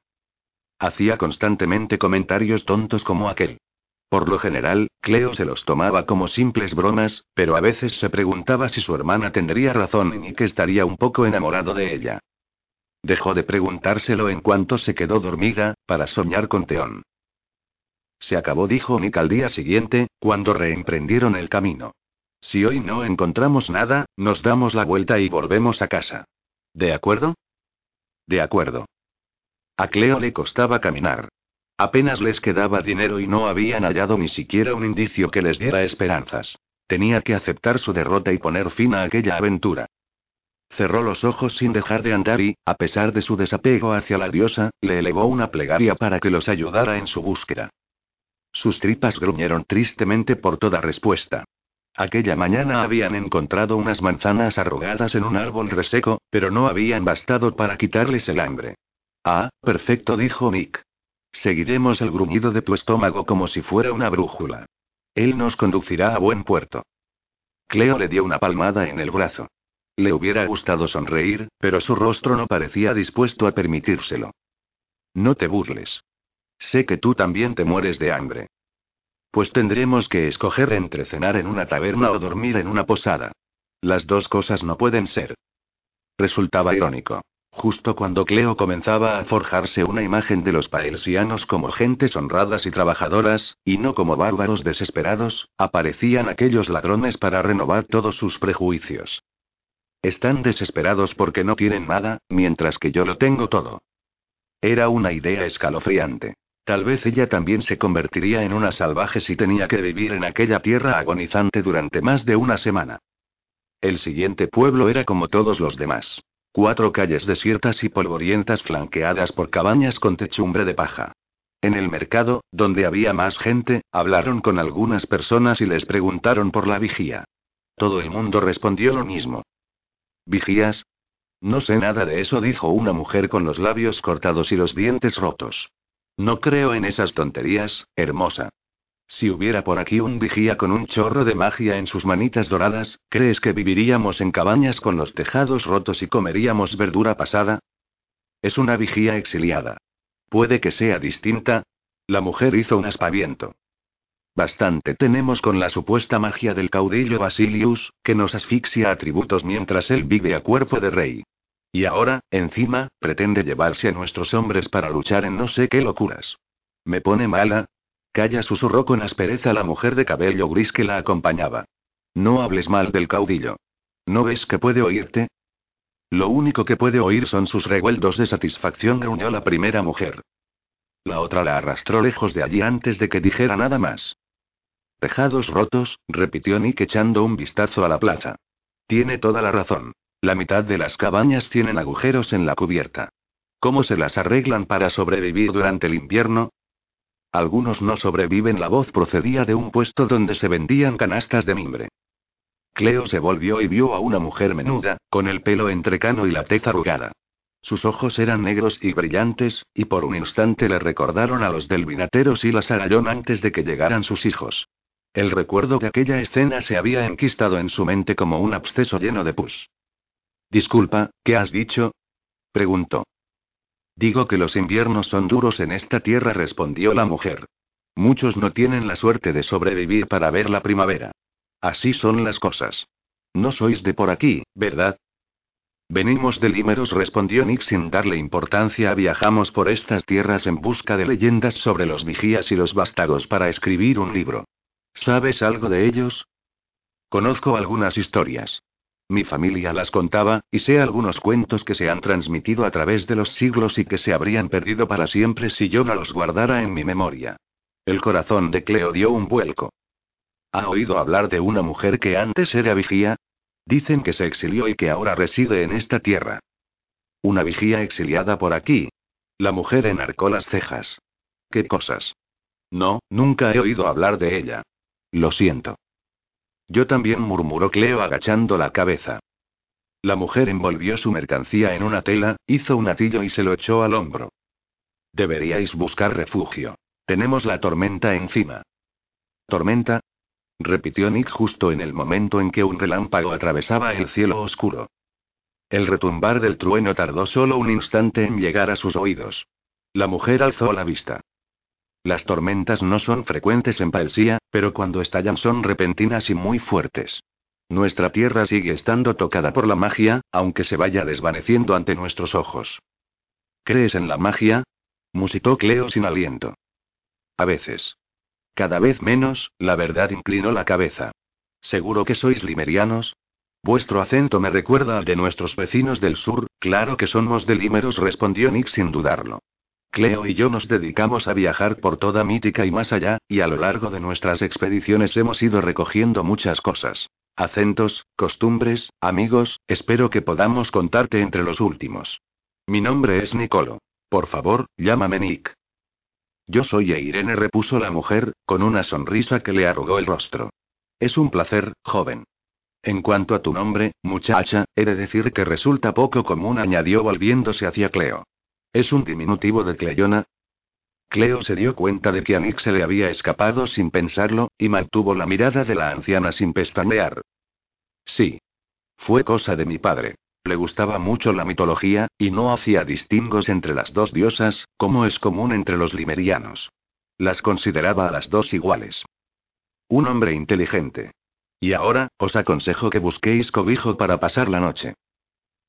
Hacía constantemente comentarios tontos como aquel. Por lo general, Cleo se los tomaba como simples bromas, pero a veces se preguntaba si su hermana tendría razón y que estaría un poco enamorado de ella. Dejó de preguntárselo en cuanto se quedó dormida, para soñar con Teón. Se acabó, dijo Nick al día siguiente, cuando reemprendieron el camino. Si hoy no encontramos nada, nos damos la vuelta y volvemos a casa. ¿De acuerdo? De acuerdo. A Cleo le costaba caminar. Apenas les quedaba dinero y no habían hallado ni siquiera un indicio que les diera esperanzas. Tenía que aceptar su derrota y poner fin a aquella aventura. Cerró los ojos sin dejar de andar y, a pesar de su desapego hacia la diosa, le elevó una plegaria para que los ayudara en su búsqueda. Sus tripas gruñeron tristemente por toda respuesta. Aquella mañana habían encontrado unas manzanas arrugadas en un árbol reseco, pero no habían bastado para quitarles el hambre. Ah, perfecto, dijo Nick. Seguiremos el gruñido de tu estómago como si fuera una brújula. Él nos conducirá a buen puerto. Cleo le dio una palmada en el brazo. Le hubiera gustado sonreír, pero su rostro no parecía dispuesto a permitírselo. No te burles. Sé que tú también te mueres de hambre. Pues tendremos que escoger entre cenar en una taberna o dormir en una posada. Las dos cosas no pueden ser. Resultaba irónico. Justo cuando Cleo comenzaba a forjarse una imagen de los paelsianos como gentes honradas y trabajadoras, y no como bárbaros desesperados, aparecían aquellos ladrones para renovar todos sus prejuicios. Están desesperados porque no tienen nada, mientras que yo lo tengo todo. Era una idea escalofriante. Tal vez ella también se convertiría en una salvaje si tenía que vivir en aquella tierra agonizante durante más de una semana. El siguiente pueblo era como todos los demás. Cuatro calles desiertas y polvorientas flanqueadas por cabañas con techumbre de paja. En el mercado, donde había más gente, hablaron con algunas personas y les preguntaron por la vigía. Todo el mundo respondió lo mismo. ¿Vigías? No sé nada de eso, dijo una mujer con los labios cortados y los dientes rotos. No creo en esas tonterías, hermosa. Si hubiera por aquí un vigía con un chorro de magia en sus manitas doradas, ¿crees que viviríamos en cabañas con los tejados rotos y comeríamos verdura pasada? Es una vigía exiliada. Puede que sea distinta. La mujer hizo un aspaviento. Bastante tenemos con la supuesta magia del caudillo Basilius, que nos asfixia atributos mientras él vive a cuerpo de rey. Y ahora, encima, pretende llevarse a nuestros hombres para luchar en no sé qué locuras. Me pone mala. Calla, susurró con aspereza la mujer de cabello gris que la acompañaba. No hables mal del caudillo. ¿No ves que puede oírte? Lo único que puede oír son sus revueltos de satisfacción, gruñó la primera mujer. La otra la arrastró lejos de allí antes de que dijera nada más. Tejados rotos, repitió Nick echando un vistazo a la plaza. Tiene toda la razón. La mitad de las cabañas tienen agujeros en la cubierta. ¿Cómo se las arreglan para sobrevivir durante el invierno? Algunos no sobreviven. La voz procedía de un puesto donde se vendían canastas de mimbre. Cleo se volvió y vio a una mujer menuda, con el pelo entrecano y la tez arrugada. Sus ojos eran negros y brillantes, y por un instante le recordaron a los del vinatero y la Sarayón antes de que llegaran sus hijos. El recuerdo de aquella escena se había enquistado en su mente como un absceso lleno de pus. Disculpa, ¿qué has dicho? preguntó. Digo que los inviernos son duros en esta tierra, respondió la mujer. Muchos no tienen la suerte de sobrevivir para ver la primavera. Así son las cosas. No sois de por aquí, ¿verdad? Venimos de Límeros, respondió Nick sin darle importancia. Viajamos por estas tierras en busca de leyendas sobre los vigías y los vástagos para escribir un libro. ¿Sabes algo de ellos? Conozco algunas historias. Mi familia las contaba, y sé algunos cuentos que se han transmitido a través de los siglos y que se habrían perdido para siempre si yo no los guardara en mi memoria. El corazón de Cleo dio un vuelco. ¿Ha oído hablar de una mujer que antes era vigía? Dicen que se exilió y que ahora reside en esta tierra. Una vigía exiliada por aquí. La mujer enarcó las cejas. ¿Qué cosas? No, nunca he oído hablar de ella. Lo siento. Yo también murmuró Cleo agachando la cabeza. La mujer envolvió su mercancía en una tela, hizo un atillo y se lo echó al hombro. Deberíais buscar refugio. Tenemos la tormenta encima. ¿Tormenta? repitió Nick justo en el momento en que un relámpago atravesaba el cielo oscuro. El retumbar del trueno tardó solo un instante en llegar a sus oídos. La mujer alzó la vista. Las tormentas no son frecuentes en Paelsía, pero cuando estallan son repentinas y muy fuertes. Nuestra tierra sigue estando tocada por la magia, aunque se vaya desvaneciendo ante nuestros ojos. ¿Crees en la magia? musitó Cleo sin aliento. A veces. Cada vez menos, la verdad inclinó la cabeza. ¿Seguro que sois limerianos? Vuestro acento me recuerda al de nuestros vecinos del sur, claro que somos de Límeros, respondió Nick sin dudarlo. Cleo y yo nos dedicamos a viajar por toda Mítica y más allá, y a lo largo de nuestras expediciones hemos ido recogiendo muchas cosas. Acentos, costumbres, amigos, espero que podamos contarte entre los últimos. Mi nombre es Nicolo. Por favor, llámame Nick. Yo soy Irene, repuso la mujer, con una sonrisa que le arrugó el rostro. Es un placer, joven. En cuanto a tu nombre, muchacha, he de decir que resulta poco común, añadió volviéndose hacia Cleo. ¿Es un diminutivo de Cleona? Cleo se dio cuenta de que a Nick se le había escapado sin pensarlo, y mantuvo la mirada de la anciana sin pestañear. Sí. Fue cosa de mi padre. Le gustaba mucho la mitología, y no hacía distingos entre las dos diosas, como es común entre los limerianos. Las consideraba a las dos iguales. Un hombre inteligente. Y ahora, os aconsejo que busquéis cobijo para pasar la noche.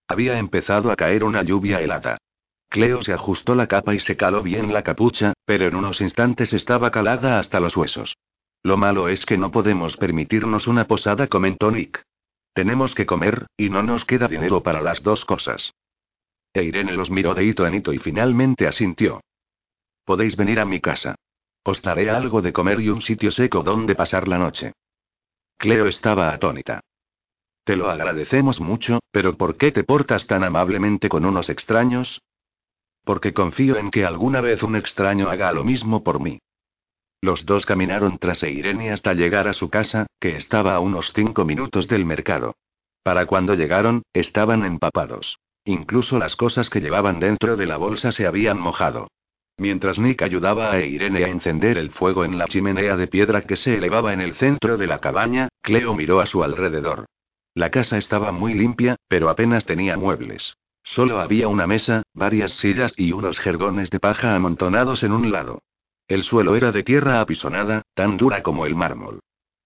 Había empezado a caer una lluvia helada. Cleo se ajustó la capa y se caló bien la capucha, pero en unos instantes estaba calada hasta los huesos. Lo malo es que no podemos permitirnos una posada, comentó Nick. Tenemos que comer, y no nos queda dinero para las dos cosas. E Irene los miró de hito en hito y finalmente asintió. Podéis venir a mi casa. Os daré algo de comer y un sitio seco donde pasar la noche. Cleo estaba atónita. Te lo agradecemos mucho, pero ¿por qué te portas tan amablemente con unos extraños? Porque confío en que alguna vez un extraño haga lo mismo por mí. Los dos caminaron tras Irene hasta llegar a su casa, que estaba a unos cinco minutos del mercado. Para cuando llegaron, estaban empapados. Incluso las cosas que llevaban dentro de la bolsa se habían mojado. Mientras Nick ayudaba a Irene a encender el fuego en la chimenea de piedra que se elevaba en el centro de la cabaña, Cleo miró a su alrededor. La casa estaba muy limpia, pero apenas tenía muebles. Solo había una mesa, varias sillas y unos jergones de paja amontonados en un lado. El suelo era de tierra apisonada, tan dura como el mármol.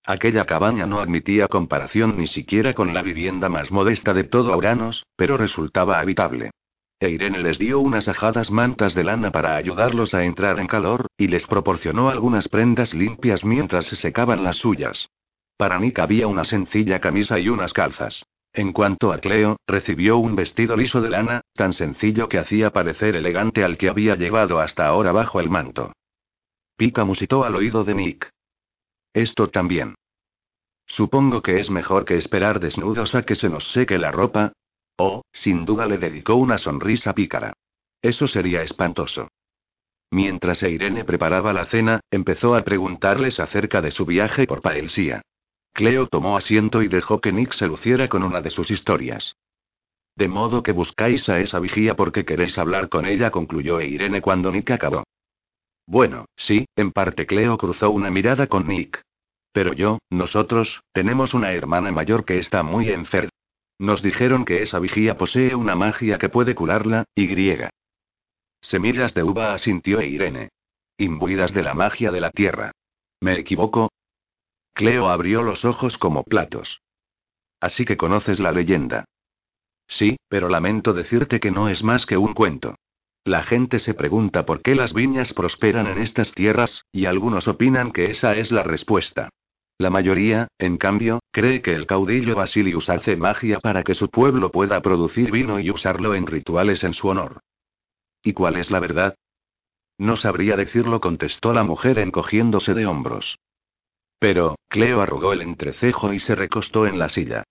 Aquella cabaña no admitía comparación ni siquiera con la vivienda más modesta de todo Auranos, pero resultaba habitable. E Irene les dio unas ajadas mantas de lana para ayudarlos a entrar en calor, y les proporcionó algunas prendas limpias mientras se secaban las suyas. Para Nick había una sencilla camisa y unas calzas. En cuanto a Cleo, recibió un vestido liso de lana, tan sencillo que hacía parecer elegante al que había llevado hasta ahora bajo el manto. Pica musitó al oído de Nick. Esto también. Supongo que es mejor que esperar desnudos a que se nos seque la ropa. Oh, sin duda le dedicó una sonrisa pícara. Eso sería espantoso. Mientras Irene preparaba la cena, empezó a preguntarles acerca de su viaje por Paelsía. Cleo tomó asiento y dejó que Nick se luciera con una de sus historias. De modo que buscáis a esa vigía porque queréis hablar con ella, concluyó Irene cuando Nick acabó. Bueno, sí, en parte Cleo cruzó una mirada con Nick. Pero yo, nosotros, tenemos una hermana mayor que está muy enferma. Nos dijeron que esa vigía posee una magia que puede curarla, y griega. Semillas de uva asintió Irene. Imbuidas de la magia de la tierra. ¿Me equivoco? Cleo abrió los ojos como platos. Así que conoces la leyenda. Sí, pero lamento decirte que no es más que un cuento. La gente se pregunta por qué las viñas prosperan en estas tierras, y algunos opinan que esa es la respuesta. La mayoría, en cambio, cree que el caudillo Basilius hace magia para que su pueblo pueda producir vino y usarlo en rituales en su honor. ¿Y cuál es la verdad? No sabría decirlo, contestó la mujer encogiéndose de hombros. Pero, Cleo arrugó el entrecejo y se recostó en la silla.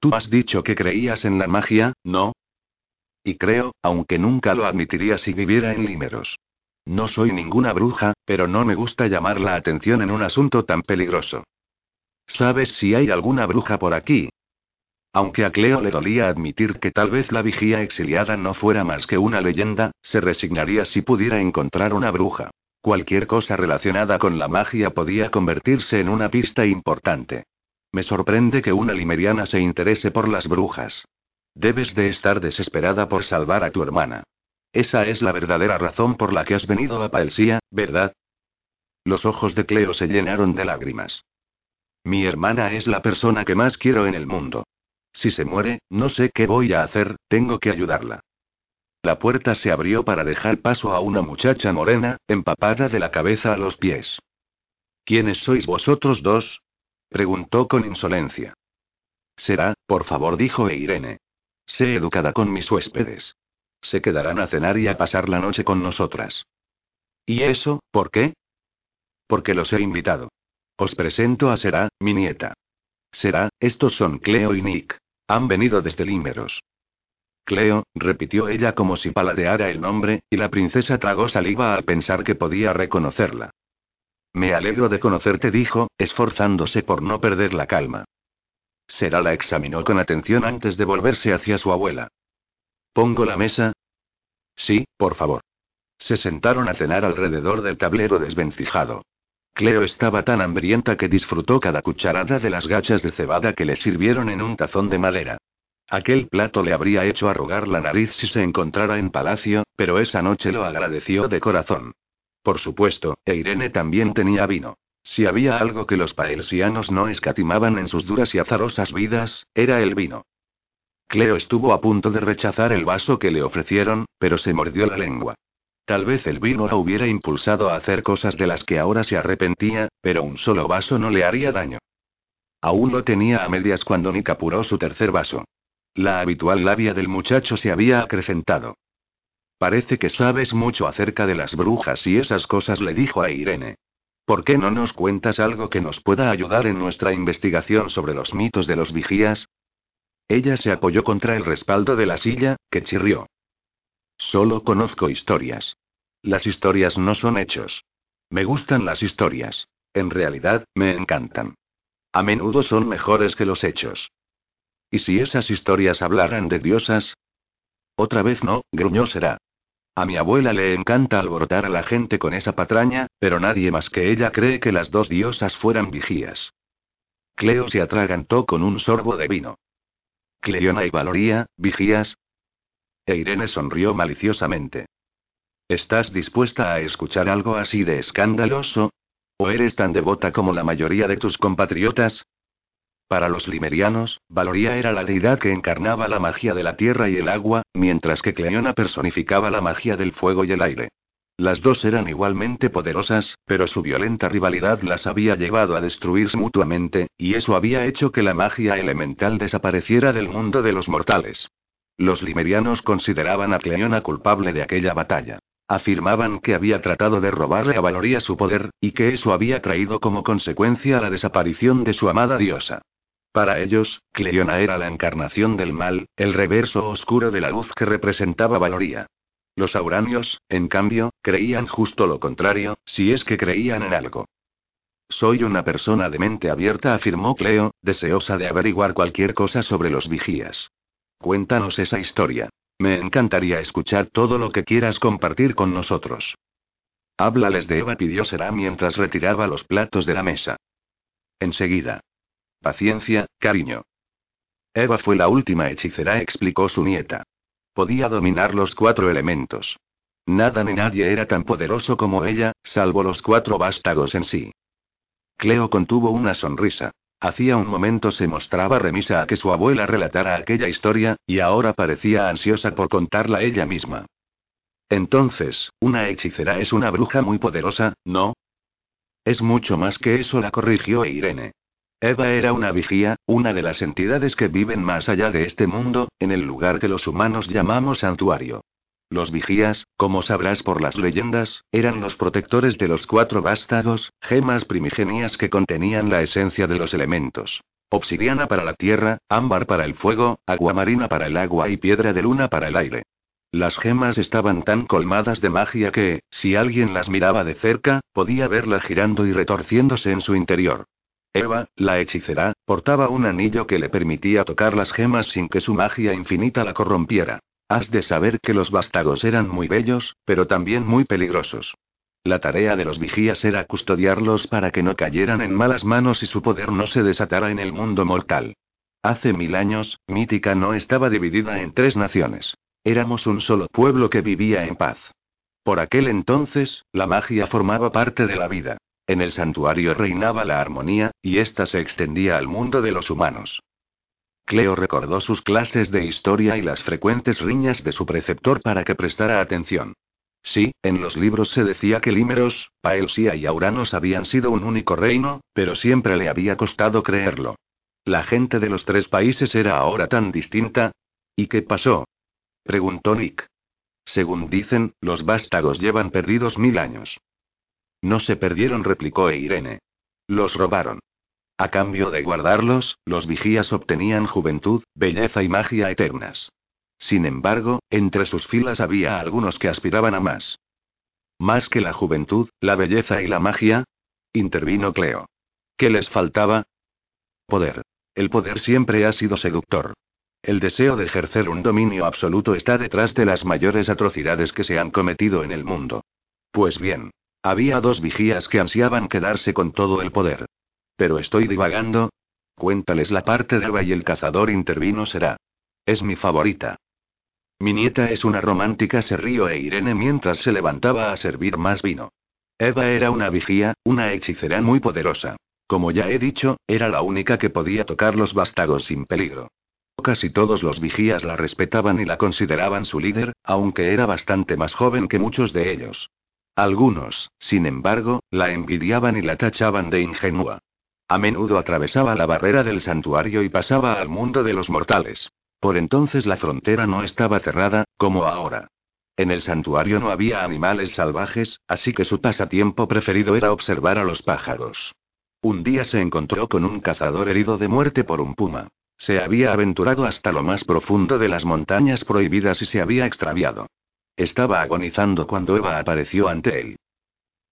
Tú has dicho que creías en la magia, ¿no? Y creo, aunque nunca lo admitiría si viviera en Límeros. No soy ninguna bruja, pero no me gusta llamar la atención en un asunto tan peligroso. ¿Sabes si hay alguna bruja por aquí? Aunque a Cleo le dolía admitir que tal vez la vigía exiliada no fuera más que una leyenda, se resignaría si pudiera encontrar una bruja. Cualquier cosa relacionada con la magia podía convertirse en una pista importante. Me sorprende que una limeriana se interese por las brujas. Debes de estar desesperada por salvar a tu hermana. Esa es la verdadera razón por la que has venido a Paelsía, ¿verdad? Los ojos de Cleo se llenaron de lágrimas. Mi hermana es la persona que más quiero en el mundo. Si se muere, no sé qué voy a hacer, tengo que ayudarla. La puerta se abrió para dejar paso a una muchacha morena, empapada de la cabeza a los pies. ¿Quiénes sois vosotros dos? preguntó con insolencia. Será, por favor, dijo Irene. Sé educada con mis huéspedes. Se quedarán a cenar y a pasar la noche con nosotras. ¿Y eso, por qué? Porque los he invitado. Os presento a Será, mi nieta. Será, estos son Cleo y Nick. Han venido desde Límeros. Cleo, repitió ella como si paladeara el nombre, y la princesa tragó saliva al pensar que podía reconocerla. Me alegro de conocerte, dijo, esforzándose por no perder la calma. Será la examinó con atención antes de volverse hacia su abuela. ¿Pongo la mesa? Sí, por favor. Se sentaron a cenar alrededor del tablero desvencijado. Cleo estaba tan hambrienta que disfrutó cada cucharada de las gachas de cebada que le sirvieron en un tazón de madera. Aquel plato le habría hecho arrugar la nariz si se encontrara en palacio, pero esa noche lo agradeció de corazón. Por supuesto, Irene también tenía vino. Si había algo que los paelsianos no escatimaban en sus duras y azarosas vidas, era el vino. Cleo estuvo a punto de rechazar el vaso que le ofrecieron, pero se mordió la lengua. Tal vez el vino la hubiera impulsado a hacer cosas de las que ahora se arrepentía, pero un solo vaso no le haría daño. Aún lo tenía a medias cuando Nick apuró su tercer vaso. La habitual labia del muchacho se había acrecentado. Parece que sabes mucho acerca de las brujas y esas cosas, le dijo a Irene. ¿Por qué no nos cuentas algo que nos pueda ayudar en nuestra investigación sobre los mitos de los vigías? Ella se apoyó contra el respaldo de la silla, que chirrió. Solo conozco historias. Las historias no son hechos. Me gustan las historias. En realidad, me encantan. A menudo son mejores que los hechos. ¿Y si esas historias hablaran de diosas? Otra vez no, gruñó será. A mi abuela le encanta alborotar a la gente con esa patraña, pero nadie más que ella cree que las dos diosas fueran vigías. Cleo se atragantó con un sorbo de vino. Cleona y Valoría, vigías. E Irene sonrió maliciosamente. ¿Estás dispuesta a escuchar algo así de escandaloso? ¿O eres tan devota como la mayoría de tus compatriotas? Para los limerianos, Valoría era la deidad que encarnaba la magia de la tierra y el agua, mientras que Cleona personificaba la magia del fuego y el aire. Las dos eran igualmente poderosas, pero su violenta rivalidad las había llevado a destruirse mutuamente, y eso había hecho que la magia elemental desapareciera del mundo de los mortales. Los limerianos consideraban a Cleona culpable de aquella batalla. Afirmaban que había tratado de robarle a Valoría su poder, y que eso había traído como consecuencia la desaparición de su amada diosa. Para ellos, Cleona era la encarnación del mal, el reverso oscuro de la luz que representaba Valoría. Los auranios, en cambio, creían justo lo contrario, si es que creían en algo. Soy una persona de mente abierta, afirmó Cleo, deseosa de averiguar cualquier cosa sobre los vigías. Cuéntanos esa historia. Me encantaría escuchar todo lo que quieras compartir con nosotros. Háblales de Eva, pidió Será mientras retiraba los platos de la mesa. Enseguida. Paciencia, cariño. Eva fue la última hechicera, explicó su nieta. Podía dominar los cuatro elementos. Nada ni nadie era tan poderoso como ella, salvo los cuatro vástagos en sí. Cleo contuvo una sonrisa. Hacía un momento se mostraba remisa a que su abuela relatara aquella historia, y ahora parecía ansiosa por contarla ella misma. Entonces, una hechicera es una bruja muy poderosa, ¿no? Es mucho más que eso, la corrigió Irene. Eva era una vigía, una de las entidades que viven más allá de este mundo, en el lugar que los humanos llamamos santuario. Los vigías, como sabrás por las leyendas, eran los protectores de los cuatro vástagos, gemas primigenias que contenían la esencia de los elementos. Obsidiana para la tierra, ámbar para el fuego, agua marina para el agua y piedra de luna para el aire. Las gemas estaban tan colmadas de magia que, si alguien las miraba de cerca, podía verlas girando y retorciéndose en su interior. Eva, la hechicera, portaba un anillo que le permitía tocar las gemas sin que su magia infinita la corrompiera. Has de saber que los vástagos eran muy bellos, pero también muy peligrosos. La tarea de los vigías era custodiarlos para que no cayeran en malas manos y su poder no se desatara en el mundo mortal. Hace mil años, Mítica no estaba dividida en tres naciones. Éramos un solo pueblo que vivía en paz. Por aquel entonces, la magia formaba parte de la vida. En el santuario reinaba la armonía, y ésta se extendía al mundo de los humanos. Cleo recordó sus clases de historia y las frecuentes riñas de su preceptor para que prestara atención. Sí, en los libros se decía que Límeros, Paelsia y Auranos habían sido un único reino, pero siempre le había costado creerlo. La gente de los tres países era ahora tan distinta. ¿Y qué pasó? preguntó Nick. Según dicen, los vástagos llevan perdidos mil años. No se perdieron, replicó Irene. Los robaron. A cambio de guardarlos, los vigías obtenían juventud, belleza y magia eternas. Sin embargo, entre sus filas había algunos que aspiraban a más. ¿Más que la juventud, la belleza y la magia? intervino Cleo. ¿Qué les faltaba? Poder. El poder siempre ha sido seductor. El deseo de ejercer un dominio absoluto está detrás de las mayores atrocidades que se han cometido en el mundo. Pues bien, había dos vigías que ansiaban quedarse con todo el poder. Pero estoy divagando. Cuéntales la parte de Eva y el cazador intervino será. Es mi favorita. Mi nieta es una romántica, se río e Irene mientras se levantaba a servir más vino. Eva era una vigía, una hechicera muy poderosa. Como ya he dicho, era la única que podía tocar los vástagos sin peligro. Casi todos los vigías la respetaban y la consideraban su líder, aunque era bastante más joven que muchos de ellos. Algunos, sin embargo, la envidiaban y la tachaban de ingenua. A menudo atravesaba la barrera del santuario y pasaba al mundo de los mortales. Por entonces la frontera no estaba cerrada, como ahora. En el santuario no había animales salvajes, así que su pasatiempo preferido era observar a los pájaros. Un día se encontró con un cazador herido de muerte por un puma. Se había aventurado hasta lo más profundo de las montañas prohibidas y se había extraviado. Estaba agonizando cuando Eva apareció ante él.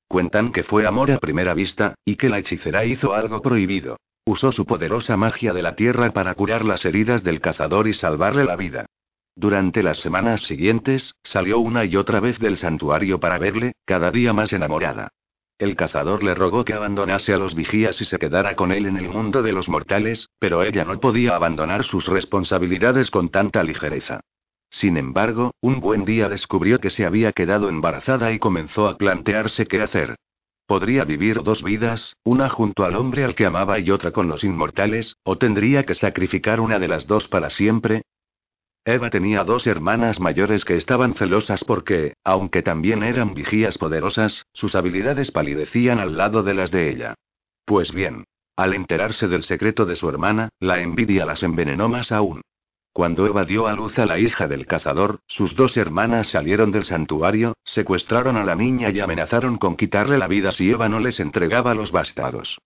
Cuentan que fue amor a primera vista, y que la hechicera hizo algo prohibido. Usó su poderosa magia de la tierra para curar las heridas del cazador y salvarle la vida. Durante las semanas siguientes, salió una y otra vez del santuario para verle, cada día más enamorada. El cazador le rogó que abandonase a los vigías y se quedara con él en el mundo de los mortales, pero ella no podía abandonar sus responsabilidades con tanta ligereza. Sin embargo, un buen día descubrió que se había quedado embarazada y comenzó a plantearse qué hacer. ¿Podría vivir dos vidas, una junto al hombre al que amaba y otra con los inmortales, o tendría que sacrificar una de las dos para siempre? Eva tenía dos hermanas mayores que estaban celosas porque, aunque también eran vigías poderosas, sus habilidades palidecían al lado de las de ella. Pues bien, al enterarse del secreto de su hermana, la envidia las envenenó más aún. Cuando Eva dio a luz a la hija del cazador, sus dos hermanas salieron del santuario, secuestraron a la niña y amenazaron con quitarle la vida si Eva no les entregaba los bastados.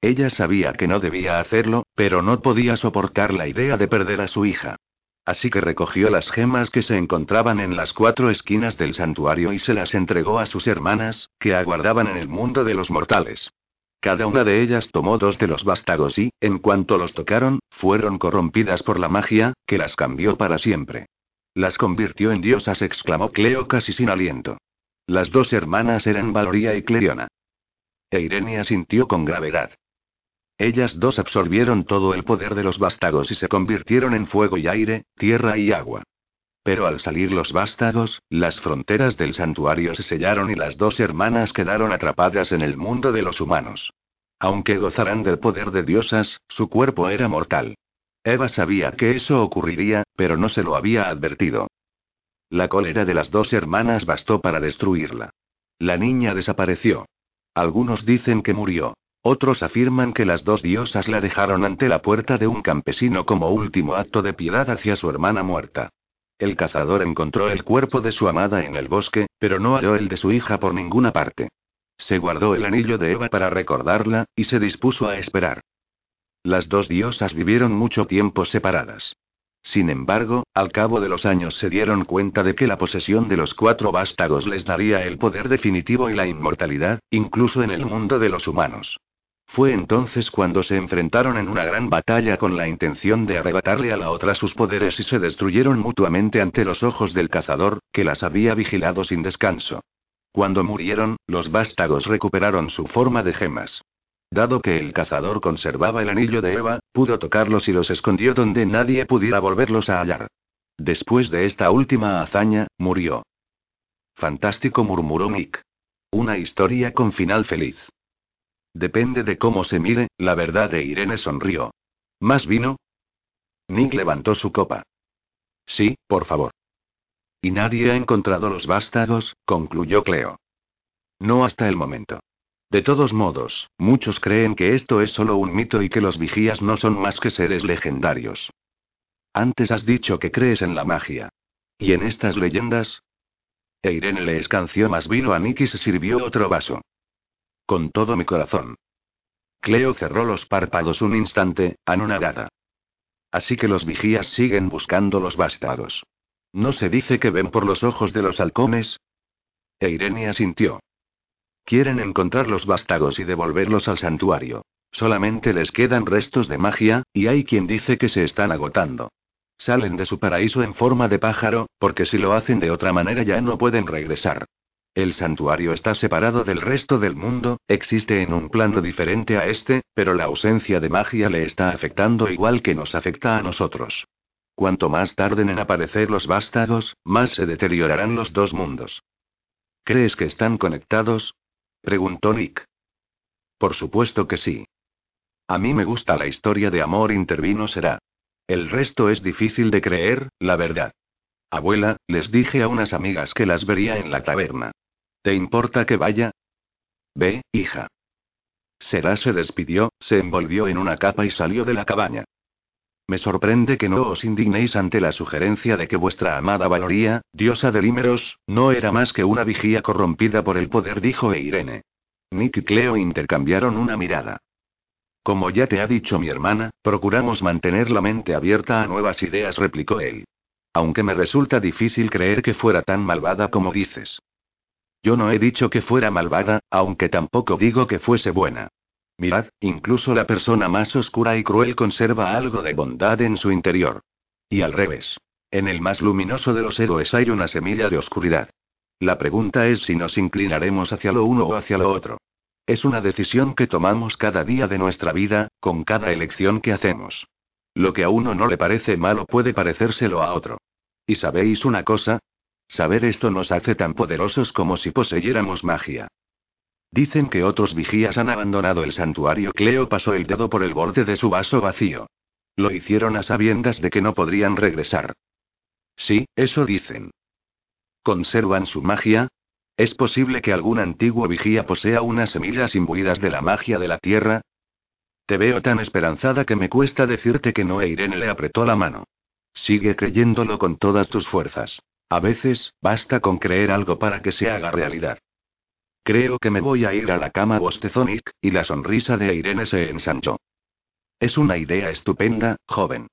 Ella sabía que no debía hacerlo, pero no podía soportar la idea de perder a su hija. Así que recogió las gemas que se encontraban en las cuatro esquinas del santuario y se las entregó a sus hermanas, que aguardaban en el mundo de los mortales. Cada una de ellas tomó dos de los vástagos y, en cuanto los tocaron, fueron corrompidas por la magia, que las cambió para siempre. Las convirtió en diosas, exclamó Cleo casi sin aliento. Las dos hermanas eran Valoria y Cleona. E sintió con gravedad. Ellas dos absorbieron todo el poder de los vástagos y se convirtieron en fuego y aire, tierra y agua. Pero al salir los vástagos, las fronteras del santuario se sellaron y las dos hermanas quedaron atrapadas en el mundo de los humanos. Aunque gozarán del poder de diosas, su cuerpo era mortal. Eva sabía que eso ocurriría, pero no se lo había advertido. La cólera de las dos hermanas bastó para destruirla. La niña desapareció. Algunos dicen que murió. Otros afirman que las dos diosas la dejaron ante la puerta de un campesino como último acto de piedad hacia su hermana muerta. El cazador encontró el cuerpo de su amada en el bosque, pero no halló el de su hija por ninguna parte. Se guardó el anillo de Eva para recordarla, y se dispuso a esperar. Las dos diosas vivieron mucho tiempo separadas. Sin embargo, al cabo de los años se dieron cuenta de que la posesión de los cuatro vástagos les daría el poder definitivo y la inmortalidad, incluso en el mundo de los humanos. Fue entonces cuando se enfrentaron en una gran batalla con la intención de arrebatarle a la otra sus poderes y se destruyeron mutuamente ante los ojos del cazador, que las había vigilado sin descanso. Cuando murieron, los vástagos recuperaron su forma de gemas. Dado que el cazador conservaba el anillo de Eva, pudo tocarlos y los escondió donde nadie pudiera volverlos a hallar. Después de esta última hazaña, murió. Fantástico, murmuró Nick. Una historia con final feliz. Depende de cómo se mire, la verdad de Irene sonrió. ¿Más vino? Nick levantó su copa. Sí, por favor. Y nadie ha encontrado los vástagos, concluyó Cleo. No hasta el momento. De todos modos, muchos creen que esto es solo un mito y que los vigías no son más que seres legendarios. Antes has dicho que crees en la magia. ¿Y en estas leyendas? E Irene le escanció más vino a Nick y se sirvió otro vaso. Con todo mi corazón. Cleo cerró los párpados un instante, anonadada. Así que los vigías siguen buscando los bastados. ¿No se dice que ven por los ojos de los halcones? E Irene asintió. Quieren encontrar los vástagos y devolverlos al santuario. Solamente les quedan restos de magia, y hay quien dice que se están agotando. Salen de su paraíso en forma de pájaro, porque si lo hacen de otra manera ya no pueden regresar. El santuario está separado del resto del mundo, existe en un plano diferente a este, pero la ausencia de magia le está afectando igual que nos afecta a nosotros. Cuanto más tarden en aparecer los vástagos, más se deteriorarán los dos mundos. ¿Crees que están conectados? Preguntó Nick. Por supuesto que sí. A mí me gusta la historia de amor, intervino será. El resto es difícil de creer, la verdad. Abuela, les dije a unas amigas que las vería en la taberna. ¿Te importa que vaya? Ve, hija. Será se despidió, se envolvió en una capa y salió de la cabaña. Me sorprende que no os indignéis ante la sugerencia de que vuestra amada Valoría, diosa de Límeros, no era más que una vigía corrompida por el poder, dijo Eirene. Nick y Cleo intercambiaron una mirada. Como ya te ha dicho mi hermana, procuramos mantener la mente abierta a nuevas ideas, replicó él. Aunque me resulta difícil creer que fuera tan malvada como dices. Yo no he dicho que fuera malvada, aunque tampoco digo que fuese buena. Mirad, incluso la persona más oscura y cruel conserva algo de bondad en su interior. Y al revés. En el más luminoso de los héroes hay una semilla de oscuridad. La pregunta es si nos inclinaremos hacia lo uno o hacia lo otro. Es una decisión que tomamos cada día de nuestra vida, con cada elección que hacemos. Lo que a uno no le parece malo puede parecérselo a otro. ¿Y sabéis una cosa? Saber esto nos hace tan poderosos como si poseyéramos magia. Dicen que otros vigías han abandonado el santuario. Cleo pasó el dedo por el borde de su vaso vacío. Lo hicieron a sabiendas de que no podrían regresar. Sí, eso dicen. ¿Conservan su magia? ¿Es posible que algún antiguo vigía posea unas semillas imbuidas de la magia de la tierra? Te veo tan esperanzada que me cuesta decirte que no. E Irene le apretó la mano. Sigue creyéndolo con todas tus fuerzas. A veces, basta con creer algo para que se haga realidad. Creo que me voy a ir a la cama, bostezó y la sonrisa de Irene se ensanchó. Es una idea estupenda, joven.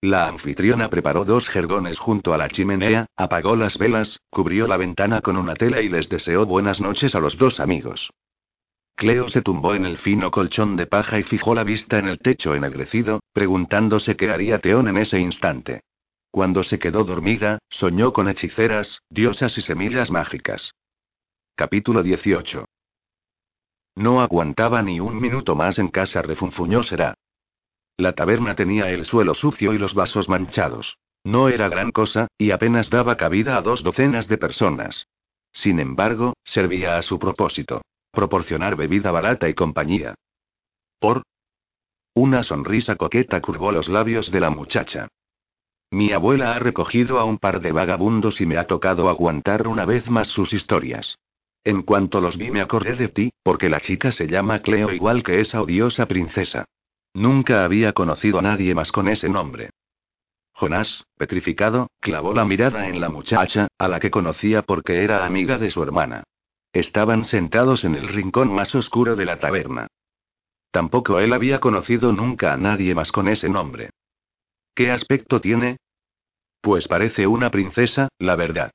La anfitriona preparó dos jergones junto a la chimenea, apagó las velas, cubrió la ventana con una tela y les deseó buenas noches a los dos amigos. Cleo se tumbó en el fino colchón de paja y fijó la vista en el techo ennegrecido, preguntándose qué haría Teón en ese instante. Cuando se quedó dormida, soñó con hechiceras, diosas y semillas mágicas. Capítulo 18. No aguantaba ni un minuto más en casa, refunfuñó Será. La taberna tenía el suelo sucio y los vasos manchados. No era gran cosa, y apenas daba cabida a dos docenas de personas. Sin embargo, servía a su propósito. Proporcionar bebida barata y compañía. Por. Una sonrisa coqueta curvó los labios de la muchacha. Mi abuela ha recogido a un par de vagabundos y me ha tocado aguantar una vez más sus historias. En cuanto los vi me acordé de ti, porque la chica se llama Cleo igual que esa odiosa princesa. Nunca había conocido a nadie más con ese nombre. Jonás, petrificado, clavó la mirada en la muchacha, a la que conocía porque era amiga de su hermana. Estaban sentados en el rincón más oscuro de la taberna. Tampoco él había conocido nunca a nadie más con ese nombre. ¿Qué aspecto tiene? Pues parece una princesa, la verdad.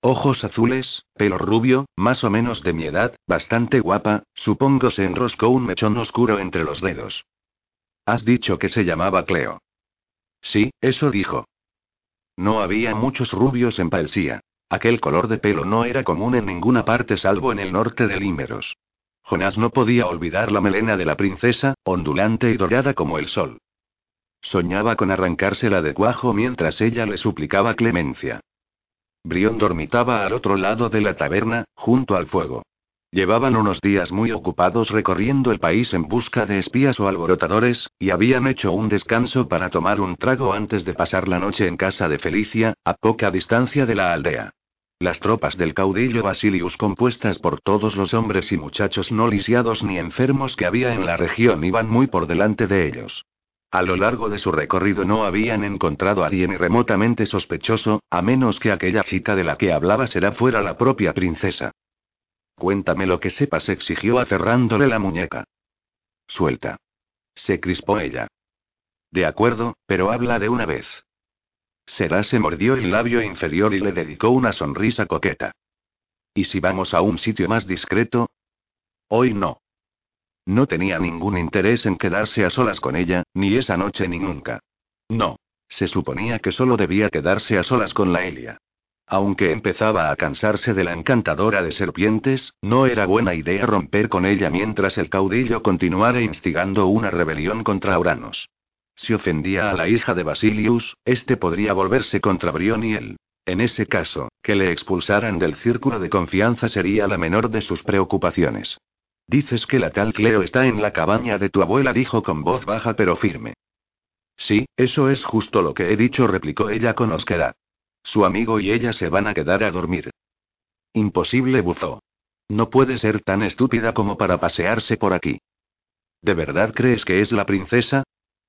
Ojos azules, pelo rubio, más o menos de mi edad, bastante guapa, supongo se enroscó un mechón oscuro entre los dedos. Has dicho que se llamaba Cleo. Sí, eso dijo. No había muchos rubios en Palsía. Aquel color de pelo no era común en ninguna parte salvo en el norte de Límeros. Jonás no podía olvidar la melena de la princesa, ondulante y dorada como el sol. Soñaba con arrancársela de cuajo mientras ella le suplicaba clemencia. Brión dormitaba al otro lado de la taberna, junto al fuego. Llevaban unos días muy ocupados recorriendo el país en busca de espías o alborotadores, y habían hecho un descanso para tomar un trago antes de pasar la noche en casa de Felicia, a poca distancia de la aldea. Las tropas del caudillo Basilius compuestas por todos los hombres y muchachos no lisiados ni enfermos que había en la región iban muy por delante de ellos. A lo largo de su recorrido no habían encontrado a alguien remotamente sospechoso, a menos que aquella chica de la que hablaba será fuera la propia princesa. Cuéntame lo que sepas, exigió aferrándole la muñeca. Suelta. Se crispó ella. De acuerdo, pero habla de una vez. Será se mordió el labio inferior y le dedicó una sonrisa coqueta. ¿Y si vamos a un sitio más discreto? Hoy no. No tenía ningún interés en quedarse a solas con ella, ni esa noche ni nunca. No. Se suponía que solo debía quedarse a solas con la Elia. Aunque empezaba a cansarse de la encantadora de serpientes, no era buena idea romper con ella mientras el caudillo continuara instigando una rebelión contra Uranos. Si ofendía a la hija de Basilius, este podría volverse contra Brión y él. En ese caso, que le expulsaran del círculo de confianza sería la menor de sus preocupaciones. Dices que la tal Cleo está en la cabaña de tu abuela, dijo con voz baja pero firme. Sí, eso es justo lo que he dicho, replicó ella con osquedad. Su amigo y ella se van a quedar a dormir. Imposible, buzó. No puede ser tan estúpida como para pasearse por aquí. ¿De verdad crees que es la princesa?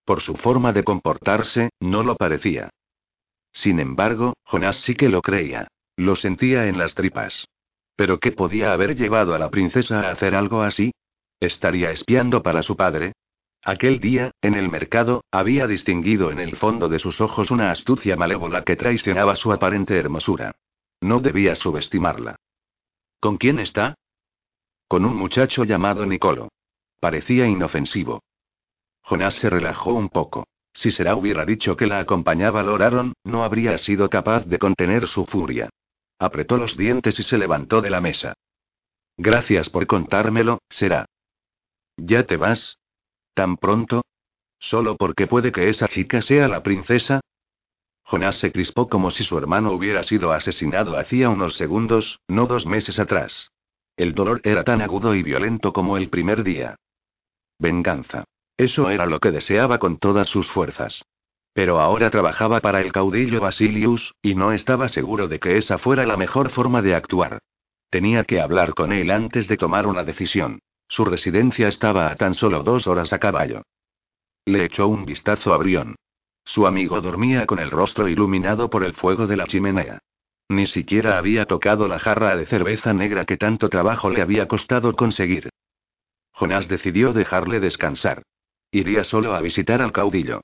Por su forma de comportarse, no lo parecía. Sin embargo, Jonás sí que lo creía. Lo sentía en las tripas. ¿Pero qué podía haber llevado a la princesa a hacer algo así? ¿Estaría espiando para su padre? Aquel día, en el mercado, había distinguido en el fondo de sus ojos una astucia malévola que traicionaba su aparente hermosura. No debía subestimarla. ¿Con quién está? Con un muchacho llamado Nicolo. Parecía inofensivo. Jonás se relajó un poco. Si Será hubiera dicho que la acompañaba Loraron, no habría sido capaz de contener su furia. Apretó los dientes y se levantó de la mesa. Gracias por contármelo, será. ¿Ya te vas? ¿Tan pronto? ¿Solo porque puede que esa chica sea la princesa? Jonás se crispó como si su hermano hubiera sido asesinado hacía unos segundos, no dos meses atrás. El dolor era tan agudo y violento como el primer día. Venganza. Eso era lo que deseaba con todas sus fuerzas. Pero ahora trabajaba para el caudillo Basilius, y no estaba seguro de que esa fuera la mejor forma de actuar. Tenía que hablar con él antes de tomar una decisión. Su residencia estaba a tan solo dos horas a caballo. Le echó un vistazo a Brión. Su amigo dormía con el rostro iluminado por el fuego de la chimenea. Ni siquiera había tocado la jarra de cerveza negra que tanto trabajo le había costado conseguir. Jonás decidió dejarle descansar. Iría solo a visitar al caudillo.